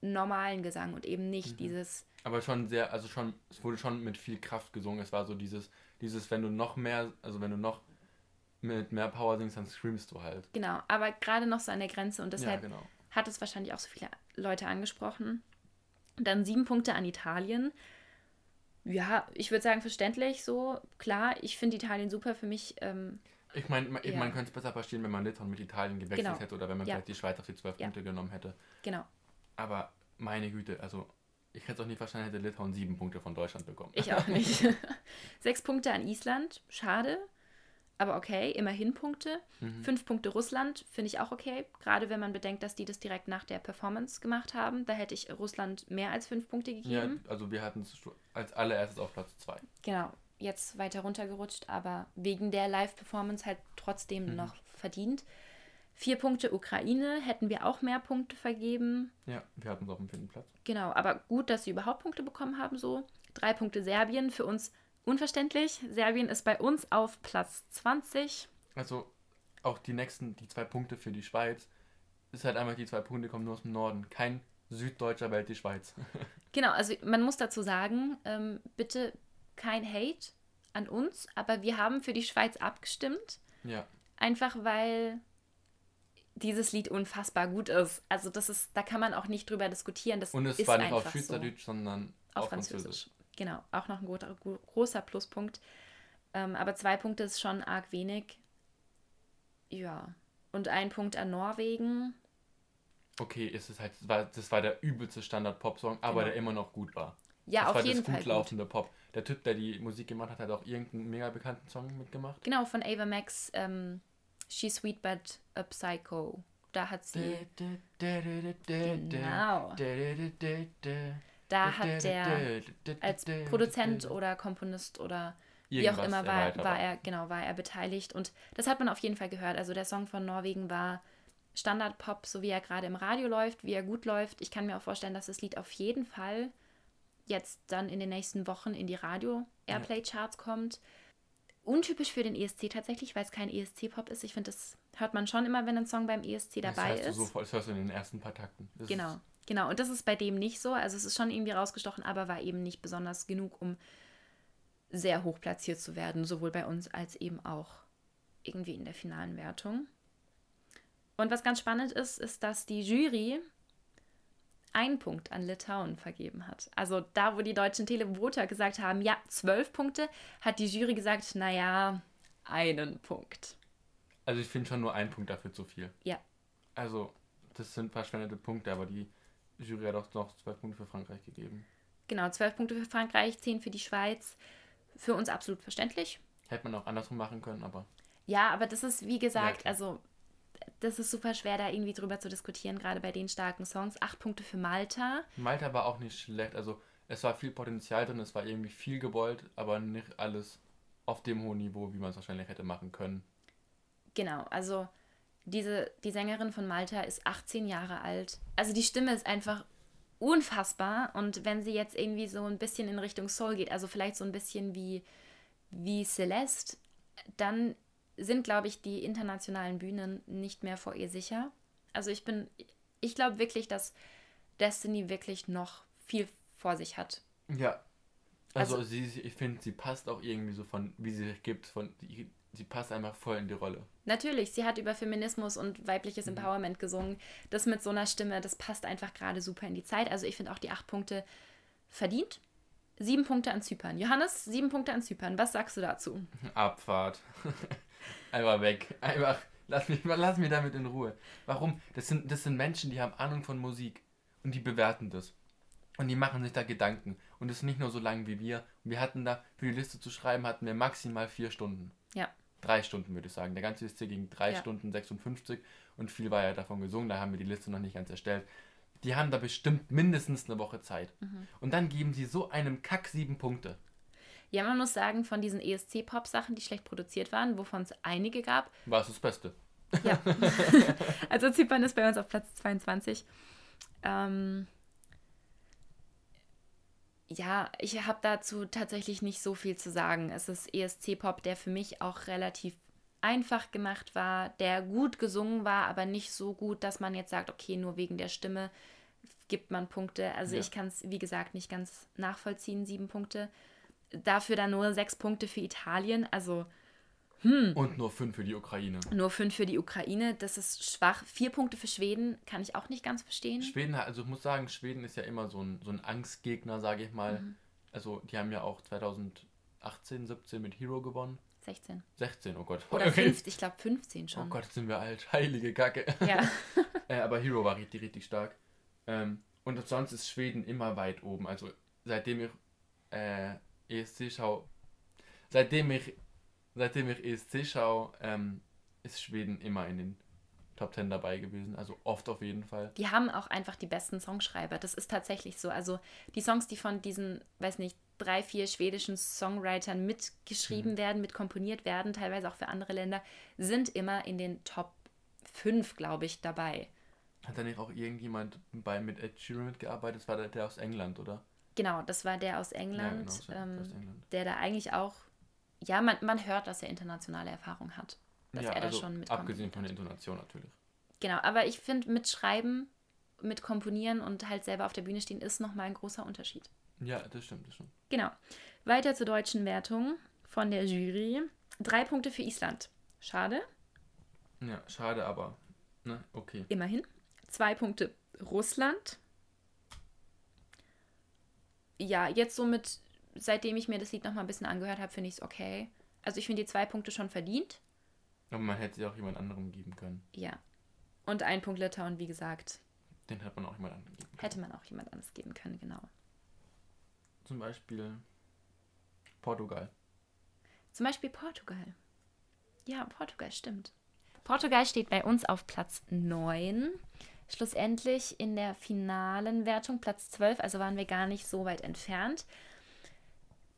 normalen Gesang und eben nicht Mhm. dieses, Aber schon sehr, also schon, es wurde schon mit viel Kraft gesungen. Es war so dieses, dieses, wenn du noch mehr, also wenn du noch mit mehr Power singst, dann screamst du halt. genau, aber gerade noch so an der Grenze und deshalb ja, genau. hat es wahrscheinlich auch so viele Leute angesprochen. Und dann sieben Punkte an Italien. Ja, ich würde sagen, verständlich so. Klar, ich finde Italien super für mich. Ähm, Ich meine, man, Ja. man könnte es besser verstehen, wenn man Litauen mit Italien gewechselt Genau. hätte oder wenn man Ja. vielleicht die Schweiz auf die zwölf Ja. Punkte genommen hätte. genau. Aber meine Güte, also ich hätte es auch nicht verstanden, hätte Litauen sieben Punkte von Deutschland bekommen. Ich auch nicht. Sechs Punkte an Island, schade. Aber okay, immerhin Punkte. Mhm. Fünf Punkte Russland, finde ich auch okay. Gerade wenn man bedenkt, dass die das direkt nach der Performance gemacht haben. Da hätte ich Russland mehr als fünf Punkte Ja, gegeben. also wir hatten es als allererstes auf Platz zwei. Genau, jetzt weiter runtergerutscht, aber wegen der Live-Performance halt trotzdem Mhm. noch verdient. Vier Punkte Ukraine, hätten wir auch mehr Punkte vergeben. Ja, wir hatten es auf dem vierten Platz. Genau, aber gut, dass sie überhaupt Punkte bekommen haben so. Drei Punkte Serbien, für uns unverständlich. Serbien ist bei uns auf Platz 20. Also auch die nächsten, die zwei Punkte für die Schweiz, ist halt einfach, die zwei Punkte kommen nur aus dem Norden. Kein Süddeutscher wählt die Schweiz. Genau, also man muss dazu sagen, ähm, bitte kein Hate an uns, aber wir haben für die Schweiz abgestimmt. ja, Einfach weil dieses Lied unfassbar gut ist. Also das ist, da kann man auch nicht drüber diskutieren. Das und es ist war nicht auf Schweizerdeutsch, sondern so. auf Auf Französisch. Französisch. Genau, auch noch ein gro gro- großer Pluspunkt. Ähm, aber zwei Punkte ist schon arg wenig. Ja. Und ein Punkt an Norwegen. Okay, ist es halt, war, das war der übelste Standard-Pop-Song, aber Genau. der immer noch gut war. Ja, das auf war jeden das Fall. gut Gut. laufende Pop. Der Typ, der die Musik gemacht hat, hat auch irgendeinen mega bekannten Song mitgemacht. Genau, von Ava Max, ähm, She's Sweet But a Psycho. Da hat sie. Genau. Da hat der als Produzent oder Komponist oder wie auch immer war, war er genau war er beteiligt und das hat man auf jeden Fall gehört. Also der Song von Norwegen war Standard-Pop, so wie er gerade im Radio läuft, wie er gut läuft. Ich kann mir auch vorstellen, dass das Lied auf jeden Fall jetzt dann in den nächsten Wochen in die Radio-Airplay-Charts kommt. Untypisch für den ESC tatsächlich, weil es kein ESC-Pop ist. Ich finde, das hört man schon immer, wenn ein Song beim ESC dabei das hörst ist. Du so, das hörst du in den ersten paar Takten. Das Genau, genau. Und das ist bei dem nicht so. Also es ist schon irgendwie rausgestochen, aber war eben nicht besonders genug, um sehr hoch platziert zu werden, sowohl bei uns als eben auch irgendwie in der finalen Wertung. Und was ganz spannend ist, ist, dass die Jury einen Punkt an Litauen vergeben hat. Also da, wo die deutschen Televoter gesagt haben, ja, zwölf Punkte, hat die Jury gesagt, naja, einen Punkt. also ich finde schon nur ein Punkt dafür zu viel. Ja. Also, das sind verschwendete Punkte, aber die Jury hat auch noch zwölf Punkte für Frankreich gegeben. Genau, zwölf Punkte für Frankreich, zehn für die Schweiz. Für uns absolut verständlich. Hätte man auch andersrum machen können, aber Ja, aber das ist, wie gesagt, klar. also das ist super schwer, da irgendwie drüber zu diskutieren, gerade bei den starken Songs. Acht Punkte für Malta. Malta war auch nicht schlecht. Also, es war viel Potenzial drin, es war irgendwie viel gewollt, aber nicht alles auf dem hohen Niveau, wie man es wahrscheinlich hätte machen können. Genau, also diese, die Sängerin von Malta ist 18 Jahre alt. Also die Stimme ist einfach unfassbar. Und wenn sie jetzt irgendwie so ein bisschen in Richtung Soul geht, also vielleicht so ein bisschen wie, wie Celeste, dann sind, glaube ich, die internationalen Bühnen nicht mehr vor ihr sicher. Also ich bin, ich glaube wirklich, dass Destiny wirklich noch viel vor sich hat. Ja. Also, Also- sie, ich finde, sie passt auch irgendwie so von, wie sie sich gibt, von, sie passt einfach voll in die Rolle. Natürlich, sie hat über Feminismus und weibliches Mhm. Empowerment gesungen. Das mit so einer Stimme, das passt einfach gerade super in die Zeit. Also ich finde auch die acht Punkte verdient. Sieben Punkte an Zypern. Johannes, sieben Punkte an Zypern. Was sagst du dazu? Abfahrt. Einfach weg. Einfach, lass mich, lass mich damit in Ruhe. Warum? Das sind, das sind Menschen, die haben Ahnung von Musik. Und die bewerten das. Und die machen sich da Gedanken. Und das ist nicht nur so lang wie wir. Wir hatten da, für die Liste zu schreiben, hatten wir maximal vier Stunden. Ja. Drei Stunden, würde ich sagen. Der ganze Liste ging drei Ja. Stunden 56 und viel war ja davon gesungen. Da haben wir die Liste noch nicht ganz erstellt. Die haben da bestimmt mindestens eine Woche Zeit. Mhm. Und dann geben sie so einem Kack sieben Punkte. Ja, man muss sagen, von diesen ESC-Pop-Sachen, die schlecht produziert waren, wovon es einige gab, War es das Beste. Ja. also Zypern ist bei uns auf Platz 22. Ähm, ja, ich habe dazu tatsächlich nicht so viel zu sagen. Es ist ESC-Pop, der für mich auch relativ einfach gemacht war, der gut gesungen war, aber nicht so gut, dass man jetzt sagt, okay, nur wegen der Stimme gibt man Punkte. Also Ja. ich kann es, wie gesagt, nicht ganz nachvollziehen, sieben Punkte. Dafür dann nur sechs Punkte für Italien. Also Und nur fünf für die Ukraine. nur fünf für die Ukraine, das ist schwach. Vier Punkte für Schweden, kann ich auch nicht ganz verstehen. Schweden, also ich muss sagen, Schweden ist ja immer so ein, so ein Angstgegner, sage ich mal. Mhm. Also die haben ja auch 2018, 17 mit Hero gewonnen. 16. 16, oh Gott. Oder 15, ich glaube 15 Oh schon. Gott, sind wir alt. Heilige Kacke. Ja. äh, aber Hero war richtig, richtig stark. Ähm, Und sonst ist Schweden immer weit oben. Also seitdem ich äh, ESC schaue, seitdem ich, seitdem ich ESC schaue, ähm, ist Schweden immer in den Top 10 dabei gewesen. Also oft auf jeden Fall. Die haben auch einfach die besten Songschreiber. Das ist tatsächlich so. Also die Songs, die von diesen, weiß nicht, drei, vier schwedischen Songwritern mitgeschrieben mhm. werden, mitkomponiert werden, teilweise auch für andere Länder, sind immer in den Top 5, glaube ich, dabei. Hat da nicht auch irgendjemand bei mit Ed Sheeran mitgearbeitet? Das war der, der aus England, oder? Genau, das war der aus England, ja, genau, ähm, aus England. der da eigentlich auch, ja, man, man hört, dass er internationale Erfahrung hat. Dass ja, er also da schon mit Abgesehen von der Intonation natürlich. Genau, aber ich finde, mit Schreiben, mit Komponieren und halt selber auf der Bühne stehen, ist nochmal ein großer Unterschied. Ja, das stimmt, das stimmt. Genau. Weiter zur deutschen Wertung von der Jury. Drei Punkte für Island. Schade. Ja, schade, aber ne, okay. Immerhin. Zwei Punkte Russland. Ja, jetzt somit, seitdem ich mir das Lied nochmal ein bisschen angehört habe, finde ich es okay. Also ich finde die zwei Punkte schon verdient. Aber man hätte sie auch jemand anderem geben können. Ja. Und ein Punkt Litauen, wie gesagt. Den hätte man auch jemand anderem geben können. Hätte man auch jemand anderes geben können, genau. Zum Beispiel Portugal. Zum Beispiel Portugal. Ja, Portugal, stimmt. Portugal steht bei uns auf Platz 9. Schlussendlich in der finalen Wertung Platz 12, also waren wir gar nicht so weit entfernt.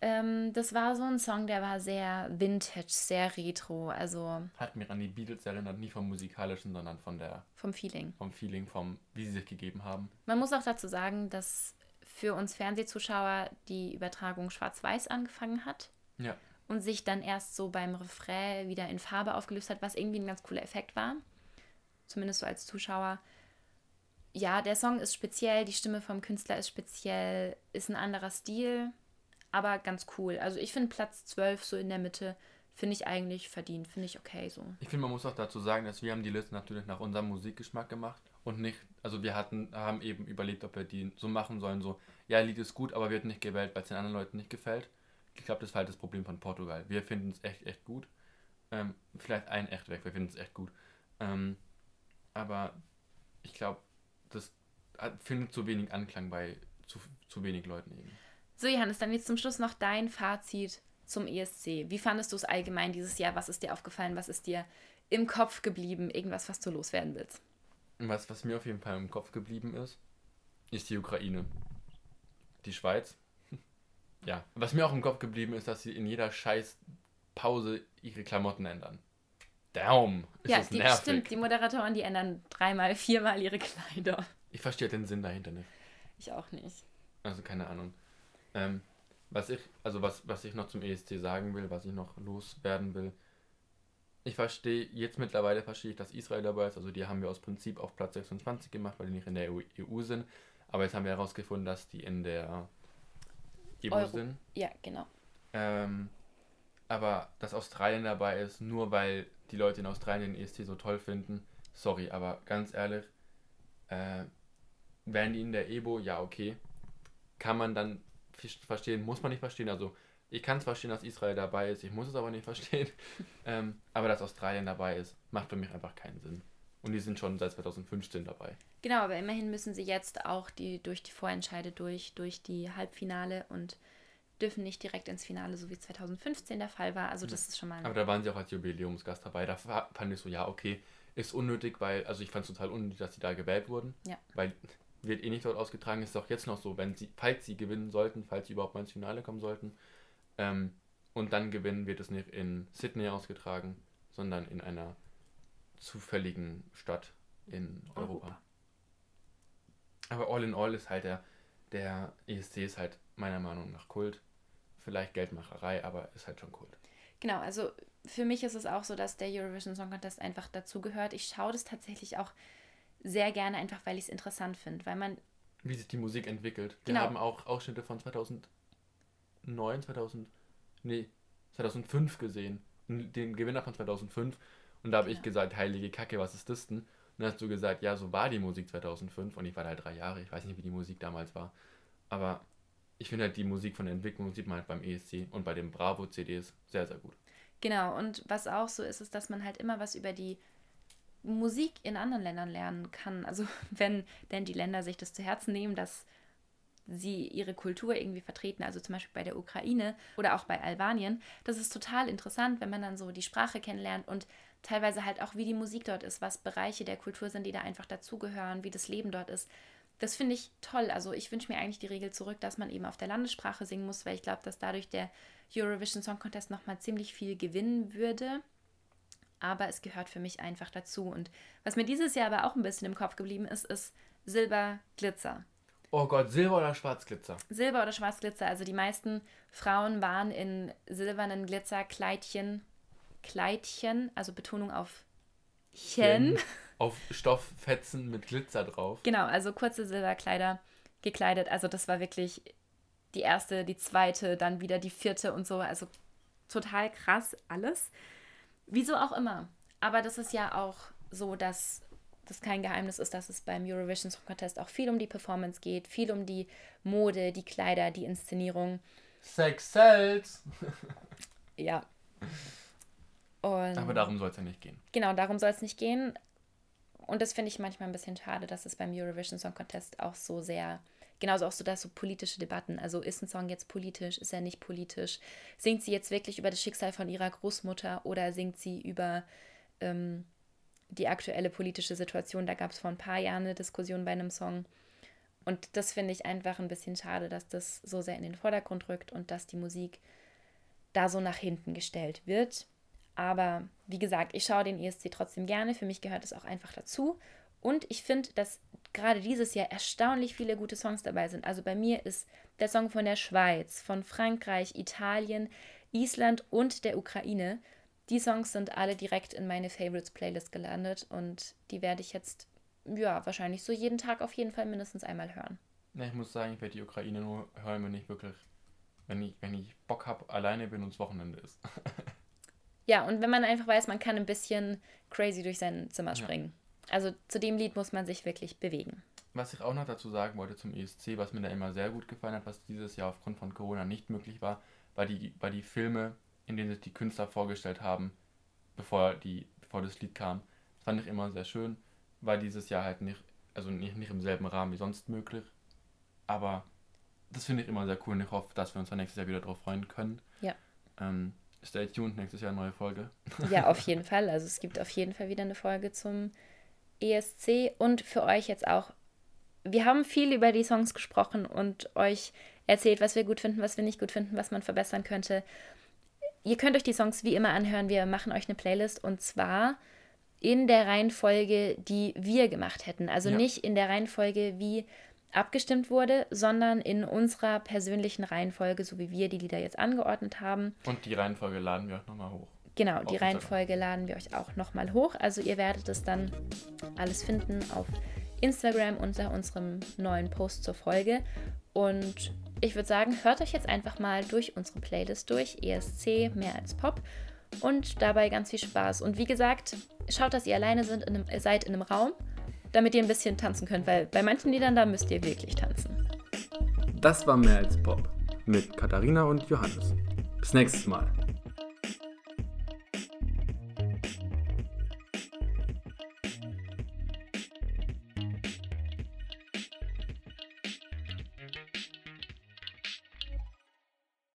Ähm, das war so ein Song, der war sehr vintage, sehr retro. Also Hat mir an die Beatles erinnert, nie vom musikalischen, sondern von der. Vom Feeling. Vom Feeling, vom, wie sie sich gegeben haben. Man muss auch dazu sagen, dass für uns Fernsehzuschauer die Übertragung schwarz-weiß angefangen hat. Ja. Und sich dann erst so beim Refrain wieder in Farbe aufgelöst hat, was irgendwie ein ganz cooler Effekt war. Zumindest so als Zuschauer. Ja, der Song ist speziell, die Stimme vom Künstler ist speziell, ist ein anderer Stil aber ganz cool. Also ich finde Platz 12 so in der Mitte, finde ich eigentlich verdient, finde ich okay so. Ich finde, man muss auch dazu sagen, dass wir haben die Liste natürlich nach unserem Musikgeschmack gemacht und nicht, also wir hatten, haben eben überlegt, ob wir die so machen sollen, so, ja, Lied ist gut, aber wird nicht gewählt, weil es den anderen Leuten nicht gefällt. Ich glaube, das ist halt das Problem von Portugal. Wir finden es echt, echt gut. Ähm, vielleicht ein echt weg, wir finden es echt gut. Ähm, aber ich glaube, das findet zu wenig Anklang bei zu, zu wenig Leuten eben. So, Johannes, dann jetzt zum Schluss noch dein Fazit zum ESC. Wie fandest du es allgemein dieses Jahr? Was ist dir aufgefallen? Was ist dir im Kopf geblieben? Irgendwas, was du loswerden willst? Was, was mir auf jeden Fall im Kopf geblieben ist, ist die Ukraine. Die Schweiz. ja. Was mir auch im Kopf geblieben ist, dass sie in jeder scheiß Pause ihre Klamotten ändern. Daum. Ist ja, das die, nervig. stimmt. Die Moderatoren, die ändern dreimal, viermal ihre Kleider. Ich verstehe den Sinn dahinter nicht. Ich auch nicht. Also keine Ahnung. Ähm, was ich, also was, was ich noch zum ESC sagen will, was ich noch loswerden will, ich verstehe, jetzt mittlerweile verstehe ich, dass Israel dabei ist. Also die haben wir aus Prinzip auf Platz 26 gemacht, weil die nicht in der EU, EU sind. Aber jetzt haben wir herausgefunden, dass die in der EU Euro. sind. Ja, genau. Ähm, aber dass Australien dabei ist, nur weil die Leute in Australien den ESC so toll finden, sorry, aber ganz ehrlich, äh, wären die in der EBO, ja okay. Kann man dann verstehen, muss man nicht verstehen. Also ich kann es verstehen, dass Israel dabei ist, ich muss es aber nicht verstehen. ähm, aber dass Australien dabei ist, macht für mich einfach keinen Sinn. Und die sind schon seit 2015 dabei. Genau, aber immerhin müssen sie jetzt auch die, durch die Vorentscheide durch, durch die Halbfinale und dürfen nicht direkt ins Finale, so wie 2015 der Fall war. Also das ist schon mal. Aber da waren sie auch als Jubiläumsgast dabei. Da fand ich so, ja, okay, ist unnötig, weil, also ich fand es total unnötig, dass sie da gewählt wurden. Ja. Weil wird eh nicht dort ausgetragen, ist auch jetzt noch so, wenn sie, falls sie gewinnen sollten, falls sie überhaupt mal ins Finale kommen sollten, ähm, und dann gewinnen, wird es nicht in Sydney ausgetragen, sondern in einer zufälligen Stadt in Europa. Europa. Aber all in all ist halt der, der ESC ist halt meiner Meinung nach Kult. Vielleicht Geldmacherei, aber ist halt schon Kult. Genau, also für mich ist es auch so, dass der Eurovision Song Contest einfach dazugehört. Ich schaue das tatsächlich auch sehr gerne, einfach weil ich es interessant finde, weil man... Wie sich die Musik entwickelt. Wir genau. haben auch Ausschnitte von 2009, 2000, nee, 2005 gesehen. Den Gewinner von 2005. Und da habe genau. ich gesagt, heilige Kacke, was ist das denn? Und dann hast du gesagt, ja, so war die Musik 2005. Und ich war da halt drei Jahre. Ich weiß nicht, wie die Musik damals war. Aber ich finde halt die Musik von der Entwicklung sieht man halt beim ESC und bei den Bravo-CDs sehr, sehr gut. Genau, und was auch so ist, ist, dass man halt immer was über die Musik in anderen Ländern lernen kann. Also wenn denn die Länder sich das zu Herzen nehmen, dass sie ihre Kultur irgendwie vertreten, also zum Beispiel bei der Ukraine oder auch bei Albanien. Das ist total interessant, wenn man dann so die Sprache kennenlernt und teilweise halt auch, wie die Musik dort ist, was Bereiche der Kultur sind, die da einfach dazugehören, wie das Leben dort ist. Das finde ich toll. Also ich wünsche mir eigentlich die Regel zurück, dass man eben auf der Landessprache singen muss, weil ich glaube, dass dadurch der Eurovision Song Contest nochmal ziemlich viel gewinnen würde. Aber es gehört für mich einfach dazu. Und was mir dieses Jahr aber auch ein bisschen im Kopf geblieben ist, ist Silber Glitzer. Oh Gott, Silber oder Schwarzglitzer? Silber oder Schwarzglitzer. Also die meisten Frauen waren in silbernen Glitzerkleidchen. Kleidchen, also Betonung auf Chen. Auf Stofffetzen mit Glitzer drauf. Genau, also kurze Silberkleider gekleidet. Also das war wirklich die erste, die zweite, dann wieder die vierte und so. Also total krass alles. Wieso auch immer. Aber das ist ja auch so, dass das kein Geheimnis ist, dass es beim Eurovision Song Contest auch viel um die Performance geht, viel um die Mode, die Kleider, die Inszenierung. Sex sells. ja. Und Aber darum soll es ja nicht gehen. Genau, darum soll es nicht gehen. Und das finde ich manchmal ein bisschen schade, dass es beim Eurovision Song Contest auch so sehr, genauso auch so, dass so politische Debatten, also ist ein Song jetzt politisch, ist er nicht politisch? Singt sie jetzt wirklich über das Schicksal von ihrer Großmutter oder singt sie über ähm, die aktuelle politische Situation? Da gab es vor ein paar Jahren eine Diskussion bei einem Song. Und das finde ich einfach ein bisschen schade, dass das so sehr in den Vordergrund rückt und dass die Musik da so nach hinten gestellt wird. Aber wie gesagt, ich schaue den ESC trotzdem gerne. Für mich gehört es auch einfach dazu. Und ich finde, dass gerade dieses Jahr erstaunlich viele gute Songs dabei sind. Also bei mir ist der Song von der Schweiz, von Frankreich, Italien, Island und der Ukraine. Die Songs sind alle direkt in meine Favorites Playlist gelandet und die werde ich jetzt, ja, wahrscheinlich so jeden Tag auf jeden Fall mindestens einmal hören. Ja, ich muss sagen, ich werde die Ukraine nur hören, wenn ich wirklich, wenn ich, wenn ich Bock habe, alleine bin und es Wochenende ist. Ja, und wenn man einfach weiß, man kann ein bisschen crazy durch sein Zimmer springen. Ja. Also zu dem Lied muss man sich wirklich bewegen. Was ich auch noch dazu sagen wollte zum ESC, was mir da immer sehr gut gefallen hat, was dieses Jahr aufgrund von Corona nicht möglich war, war die, war die Filme, in denen sich die Künstler vorgestellt haben, bevor, die, bevor das Lied kam. Das fand ich immer sehr schön, war dieses Jahr halt nicht, also nicht, nicht im selben Rahmen wie sonst möglich. Aber das finde ich immer sehr cool und ich hoffe, dass wir uns dann nächstes Jahr wieder darauf freuen können. Ja. Ähm, Stay tuned, nächstes Jahr eine neue Folge. Ja, auf jeden Fall. Also es gibt auf jeden Fall wieder eine Folge zum ESC und für euch jetzt auch. Wir haben viel über die Songs gesprochen und euch erzählt, was wir gut finden, was wir nicht gut finden, was man verbessern könnte. Ihr könnt euch die Songs wie immer anhören. Wir machen euch eine Playlist und zwar in der Reihenfolge, die wir gemacht hätten. Also ja. nicht in der Reihenfolge, wie abgestimmt wurde, sondern in unserer persönlichen Reihenfolge, so wie wir die Lieder jetzt angeordnet haben. Und die Reihenfolge laden wir auch nochmal hoch. Genau, auf die Reihenfolge laden wir euch auch nochmal hoch. Also ihr werdet es dann alles finden auf Instagram unter unserem neuen Post zur Folge. Und ich würde sagen, hört euch jetzt einfach mal durch unsere Playlist durch, ESC, mehr als Pop. Und dabei ganz viel Spaß. Und wie gesagt, schaut, dass ihr alleine sind in einem, seid in einem Raum damit ihr ein bisschen tanzen könnt, weil bei manchen Liedern da müsst ihr wirklich tanzen. Das war mehr als Pop mit Katharina und Johannes. Bis nächstes Mal.